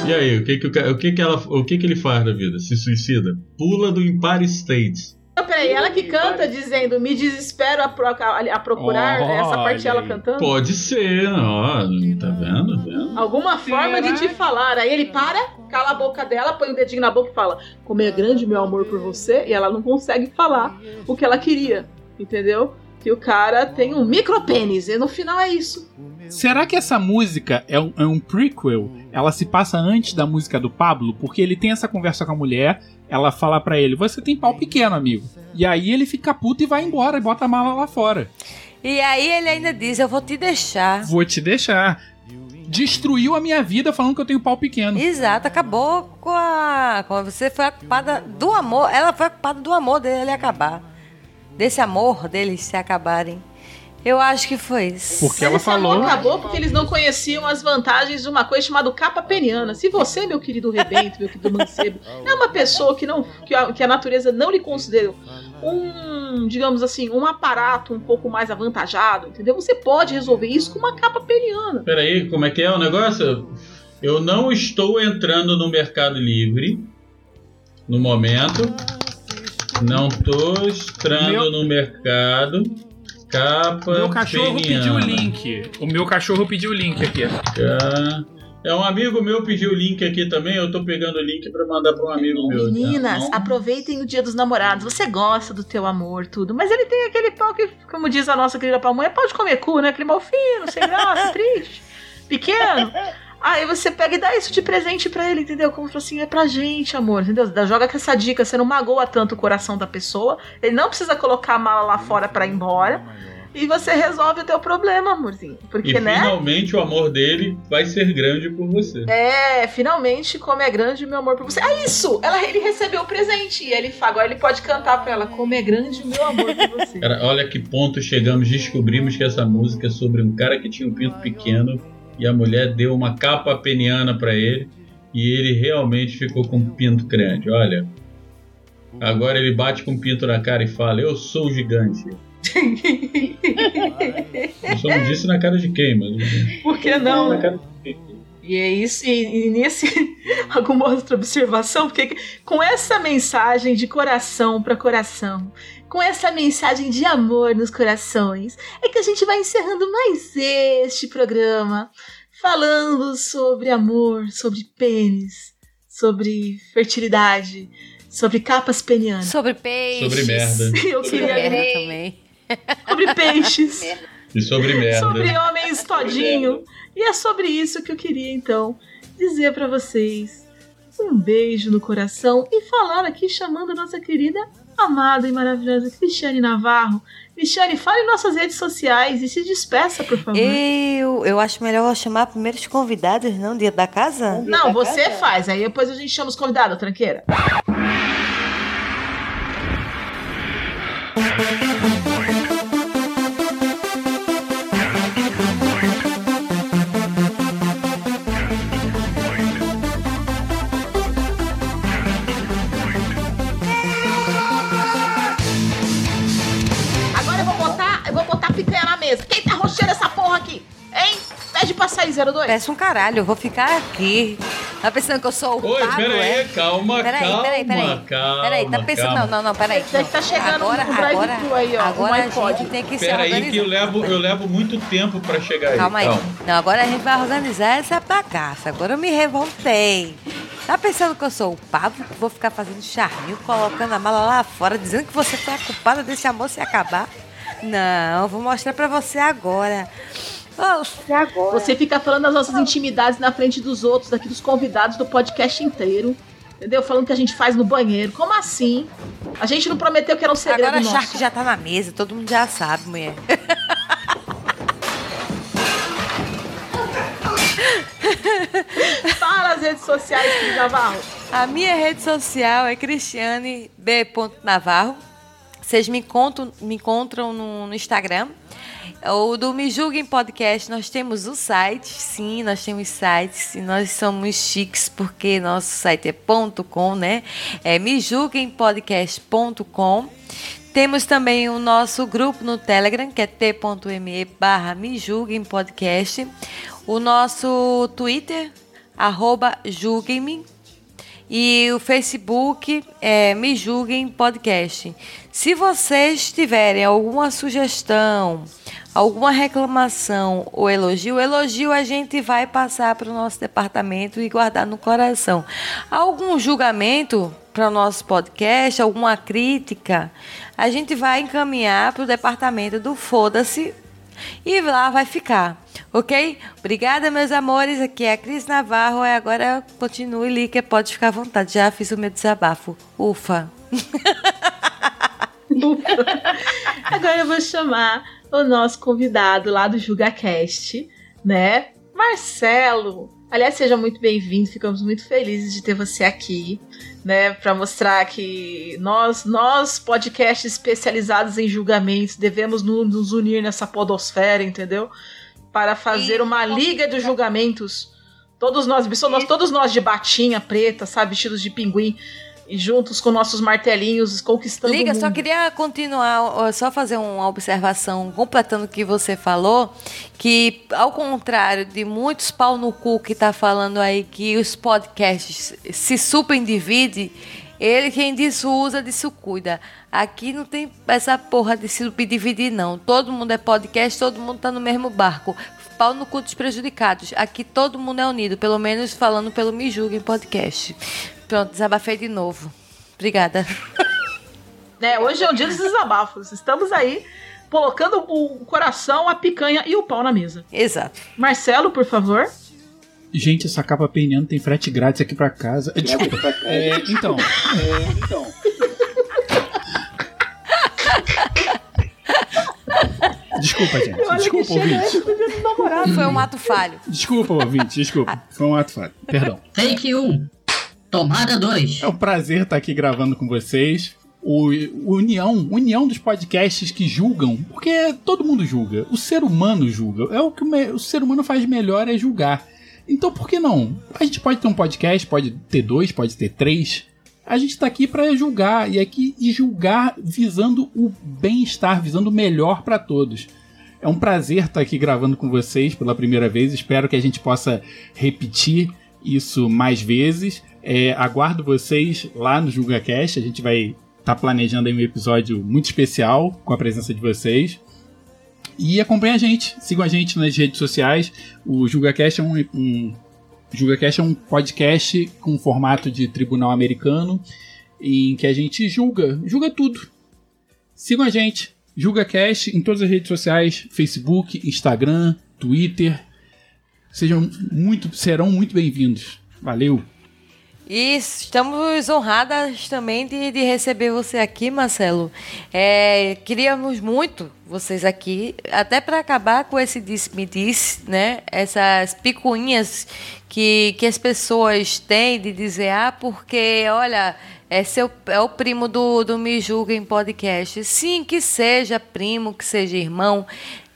E aí, o que que, o o que que ela, o que que ele faz da vida? Se suicida? Pula do Empire State. Não, peraí, ela que canta dizendo me desespero a, pro- a- a procurar Olha essa parte ela cantando? Pode ser, ó, tá vendo? Tá vendo? Alguma forma de te falar. Aí ele para, cala a boca dela, põe o dedinho na boca e fala: Como é grande meu amor por você, e ela não consegue falar o que ela queria, entendeu? Que o cara tem um micropênis, e no final é isso. Será que essa música é um, é um prequel? Ela se passa antes da música do Pablo? Porque ele tem essa conversa com a mulher, ela fala pra ele: Você tem pau pequeno, amigo. E aí ele fica puto e vai embora e bota a mala lá fora. E aí ele ainda diz: Eu vou te deixar. Vou te deixar. Destruiu a minha vida falando que eu tenho pau pequeno. Exato, acabou com a. com a- Você foi a culpada do amor. Ela foi a culpada do amor dele acabar. Desse amor deles se acabarem. Eu acho que foi isso. Porque ela Esse amor falou. acabou porque eles não conheciam as vantagens de uma coisa chamada capa peniana. Se você, meu querido Rebento, meu querido Mancebo, é uma pessoa que, não, que, a, que a natureza não lhe considerou um, digamos assim, um aparato um pouco mais avantajado, entendeu? Você pode resolver isso com uma capa peniana. Peraí, como é que é o negócio? Eu não estou entrando no Mercado Livre no momento. Não estou entrando Meu- no mercado. Capa. Meu cachorro peniana. pediu o link. O meu cachorro pediu o link aqui. É um amigo meu pediu o link aqui também. Eu tô pegando o link pra mandar pra um amigo meu. tá? Meninas, aproveitem o dia dos namorados. Você gosta do teu amor, tudo. Mas ele tem aquele pau que, como diz a nossa querida pamonha, pau de comer cu, né? Aquele mal fino, sem graça, triste, pequeno. Aí você pega e dá isso de presente pra ele, entendeu? Como fala assim, é pra gente, amor, entendeu? Joga com essa dica, você não magoa tanto o coração da pessoa. Ele não precisa colocar a mala lá fora pra ir embora. E você resolve o teu problema, amorzinho. Porque, E né? finalmente o amor dele vai ser grande por você. É, finalmente, como é grande meu amor por você. É isso! Ela, ele recebeu o presente. E ele, agora ele pode cantar pra ela, como é grande meu amor por você. Cara, olha que ponto chegamos, descobrimos que essa música é sobre um cara que tinha um pinto pequeno e a mulher deu uma capa peniana pra ele e ele realmente ficou com um pinto grande. Olha, agora ele bate com o pinto na cara e fala: Eu sou o gigante. Eu só não disse na cara de quem, mas. Por que não? Na cara de quem. E é isso, e, e nesse alguma outra observação, porque com essa mensagem de coração para coração, com essa mensagem de amor nos corações, é que a gente vai encerrando mais este programa, falando sobre amor, sobre pênis, sobre fertilidade, sobre capas penianas. Sobre peixes. Sobre merda. Eu Sobre queria merda também. sobre peixes. E sobre merda. sobre homens todinho. E é sobre isso que eu queria então dizer pra vocês. Um beijo no coração e falar aqui chamando a nossa querida, amada e maravilhosa Cristiane Navarro. Cristiane, fale em nossas redes sociais e se despeça, por favor. Eu, eu acho melhor chamar primeiro os convidados, não? Dia da casa? Não, você faz, aí depois a gente chama os convidados, tranqueira. 02. Peço um caralho, eu vou ficar aqui. Tá pensando que eu sou o Oi, pago, peraí, é? calma, Peraí, calma, peraí, peraí. calma, Peraí, tá pensando. calma. Não, não, não, peraí. Deve tá chegando agora, no agora, aí, ó, Agora a gente tem que se Pera aí organizar. que eu levo, eu levo muito tempo pra chegar aí. Calma aí. Não, agora a gente vai organizar essa bagaça. Agora eu me revoltei. Tá pensando que eu sou o Pablo, que vou ficar fazendo charminho, colocando a mala lá fora, dizendo que você foi a culpada desse amor se acabar? Não, eu vou mostrar pra você agora. Você agora. Você fica falando das nossas intimidades na frente dos outros, daqui dos convidados do podcast inteiro. Entendeu? Falando que a gente faz no banheiro. Como assim? A gente não prometeu que era um segredo Agora a nosso. Shark já tá na mesa, todo mundo já sabe, mulher. Fala as redes sociais, Cris Navarro. A minha rede social é Cristiane B. Navarro. Vocês me encontram, me encontram no, no Instagram. O do Me Julguem Podcast, nós temos o site, sim, nós temos sites e nós somos chiques porque nosso site é .com, né? É mejulguempodcast.com. Temos também o nosso grupo no Telegram, que é t.me barra me podcast. O nosso Twitter, arroba. E o Facebook é Me Julguem Podcast. Se vocês tiverem alguma sugestão, alguma reclamação ou elogio, elogio a gente vai passar para o nosso departamento e guardar no coração. Algum julgamento para o nosso podcast, alguma crítica, a gente vai encaminhar para o departamento do Foda-se e lá vai ficar, ok? Obrigada, meus amores. Aqui é a Cris Navarro. E agora continue, Líquia. Pode ficar à vontade. Já fiz o meu desabafo. Ufa. Agora eu vou chamar o nosso convidado lá do JugaCast, né? Marcelo. Aliás, seja muito bem-vindo. Ficamos muito felizes de ter você aqui, né? Para mostrar que nós, nós, podcasts especializados em julgamentos, devemos no- nos unir nessa podosfera, entendeu? Para fazer uma liga de julgamentos. Todos nós, nós, todos nós de batinha preta, sabe? Vestidos de pinguim. Juntos com nossos martelinhos, conquistando Liga, só queria continuar, só fazer uma observação, completando o que você falou, que ao contrário de muitos pau no cu que tá falando aí que os podcasts se subdividem, ele quem disso usa, disso cuida. Aqui não tem essa porra de se subdividir, não. Todo mundo é podcast, todo mundo tá no mesmo barco. Pau no cu dos prejudicados. Aqui todo mundo é unido, pelo menos falando pelo Me Julguem Podcast. Pronto, desabafei de novo. Obrigada. né? Hoje é o dia dos desabafos. Estamos aí colocando o coração, a picanha e o pau na mesa. Exato. Marcelo, por favor. Gente, essa capa peniana tem frete grátis aqui pra casa. Desculpa. É, então. é, então. Desculpa, gente. Desculpa, ouvinte. Foi um ato falho. Desculpa, ouvinte. Desculpa. Foi um ato falho. Perdão. Take 1. Tomada 2. É um prazer estar aqui gravando com vocês. O o união, união dos podcasts que julgam, porque todo mundo julga. O ser humano julga. É o que o, me- o ser humano faz melhor é julgar. Então por que não? A gente pode ter um podcast, pode ter dois, pode ter três. A gente tá aqui para julgar e aqui e julgar visando o bem-estar, visando o melhor para todos. É um prazer estar aqui gravando com vocês pela primeira vez. Espero que a gente possa repetir isso mais vezes. É, aguardo vocês lá no JulgaCast. A gente vai estar planejando aí um episódio muito especial com a presença de vocês. E acompanhe a gente, sigam a gente nas redes sociais. O JulgaCast é um, um JulgaCast é um podcast com formato de tribunal americano em que a gente julga, julga tudo. Sigam a gente, JulgaCast em todas as redes sociais, Facebook, Instagram, Twitter. Sejam muito, serão muito bem-vindos. Valeu. E estamos honradas também de, de receber você aqui, Marcelo. É, queríamos muito vocês aqui, até para acabar com esse disse-me-disse, né? Essas picuinhas que, que as pessoas têm de dizer, ah, porque, olha, é, seu, é o primo do, do Me Julguem Podcast. Sim, que seja primo, que seja irmão,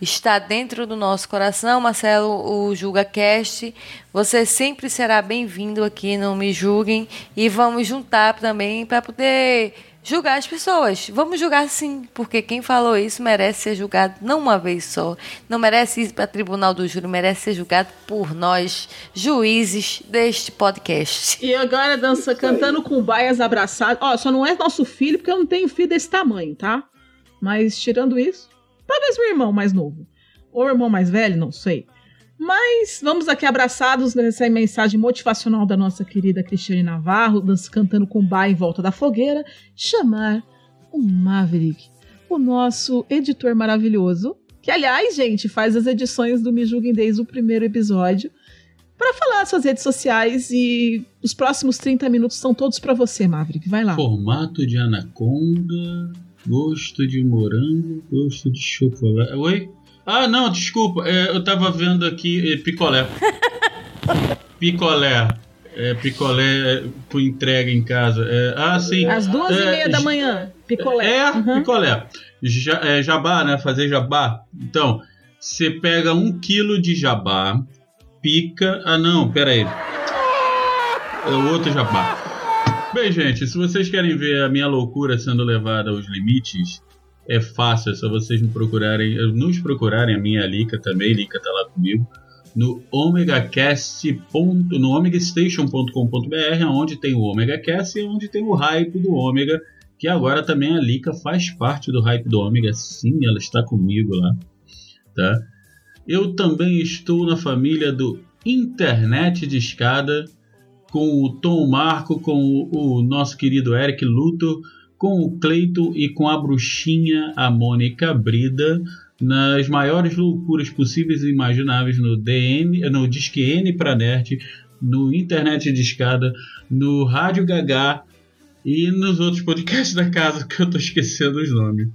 está dentro do nosso coração, Marcelo, o JulgaCast. Você sempre será bem-vindo aqui no Me Julguem e vamos juntar também para poder julgar as pessoas. Vamos julgar sim, porque quem falou isso merece ser julgado não uma vez só. Não merece ir para tribunal do júri, merece ser julgado por nós, juízes deste podcast. E agora dança cantando com baias abraçadas. Ó, só não é nosso filho, porque eu não tenho filho desse tamanho, tá? Mas tirando isso, talvez meu irmão mais novo. Ou irmão mais velho, não sei. Mas vamos aqui abraçados nessa mensagem motivacional da nossa querida Cristiane Navarro, cantando com bar em volta da fogueira, chamar o Maverick, o nosso editor maravilhoso, que aliás, gente, faz as edições do Me Julguem desde o primeiro episódio, para falar suas redes sociais e os próximos 30 minutos são todos para você, Maverick. Vai lá. Formato de anaconda, gosto de morango, gosto de chocolate. Oi? Ah, não, desculpa. É, eu tava vendo aqui é, picolé. picolé. É, picolé é, por entrega em casa. É, ah, sim. Às duas e É, meia da manhã. Picolé. É, Uhum. picolé. Ja, é, jabá, né? Fazer jabá. Então, você pega um quilo de jabá, pica. Ah, não, pera aí. É o outro jabá. Bem, gente, se vocês querem ver a minha loucura sendo levada aos limites, é fácil, é só vocês me procurarem, eh, nos procurarem, a minha Lica também, Lica tá lá comigo, no omegacast. no omegastation.com.br, onde tem o OmegaCast e onde tem o hype do Ômega, que agora também a Lica faz parte do hype do Ômega, sim, ela está comigo lá, tá? Eu também estou na família do Internet de Escada, com o Tom Marco, com o, o nosso querido Eric Luthor, com o Cleito e com a bruxinha, a Mônica Brida, nas maiores loucuras possíveis e imagináveis no DN, no Disque N pra Nerd, no Internet de Escada, no Rádio Gagá e nos outros podcasts da casa que eu tô esquecendo os nomes.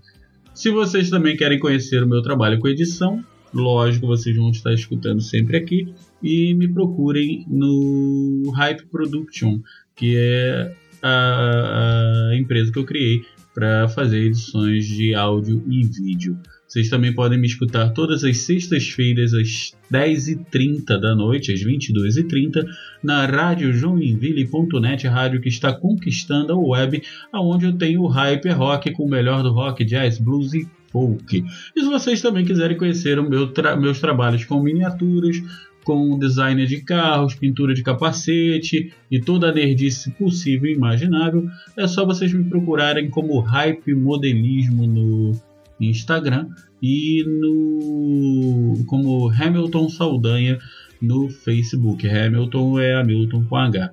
Se vocês também querem conhecer o meu trabalho com edição, lógico, vocês vão estar escutando sempre aqui e me procurem no Hype Production, que é a, a empresa que eu criei para fazer edições de áudio e vídeo. Vocês também podem me escutar todas as sextas-feiras às 10h30 da noite, às 22h30, na rádio joinville.net, rádio que está conquistando a web, aonde eu tenho o Hyper Rock com o melhor do rock, jazz, blues e folk. E se vocês também quiserem conhecer meu tra meus trabalhos com miniaturas, com design de carros, pintura de capacete e toda a nerdice possível e imaginável, é só vocês me procurarem como Hype Modelismo no Instagram e no como Hamilton Saldanha no Facebook. Hamilton é Hamilton com H.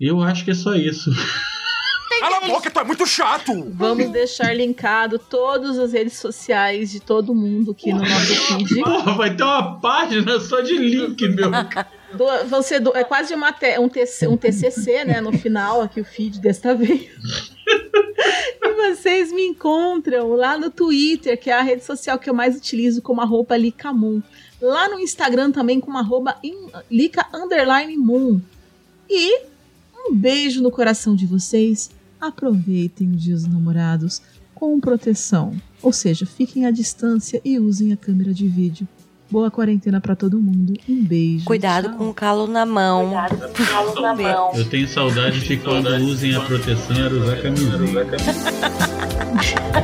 Eu acho que é só isso. Boca, tu é muito chato! Vamos deixar linkado todas as redes sociais de todo mundo aqui no nosso feed. Porra, vai ter uma página só de link, meu. Do- você do- é quase uma te- um, TC, um TCC, né? No final, aqui o feed desta vez. e vocês me encontram lá no Twitter, que é a rede social que eu mais utilizo, como arroba Licamoon. Lá no Instagram também, como arroba in- Lica Underline Moon. E um beijo no coração de vocês. Aproveitem o Dia dos Namorados com proteção. Ou seja, fiquem à distância e usem a câmera de vídeo. Boa quarentena pra todo mundo. Um beijo. Cuidado com o calo na mão. Cuidado com o calo na mão. Eu tenho saudade de quando usem a proteção era usar camisinha.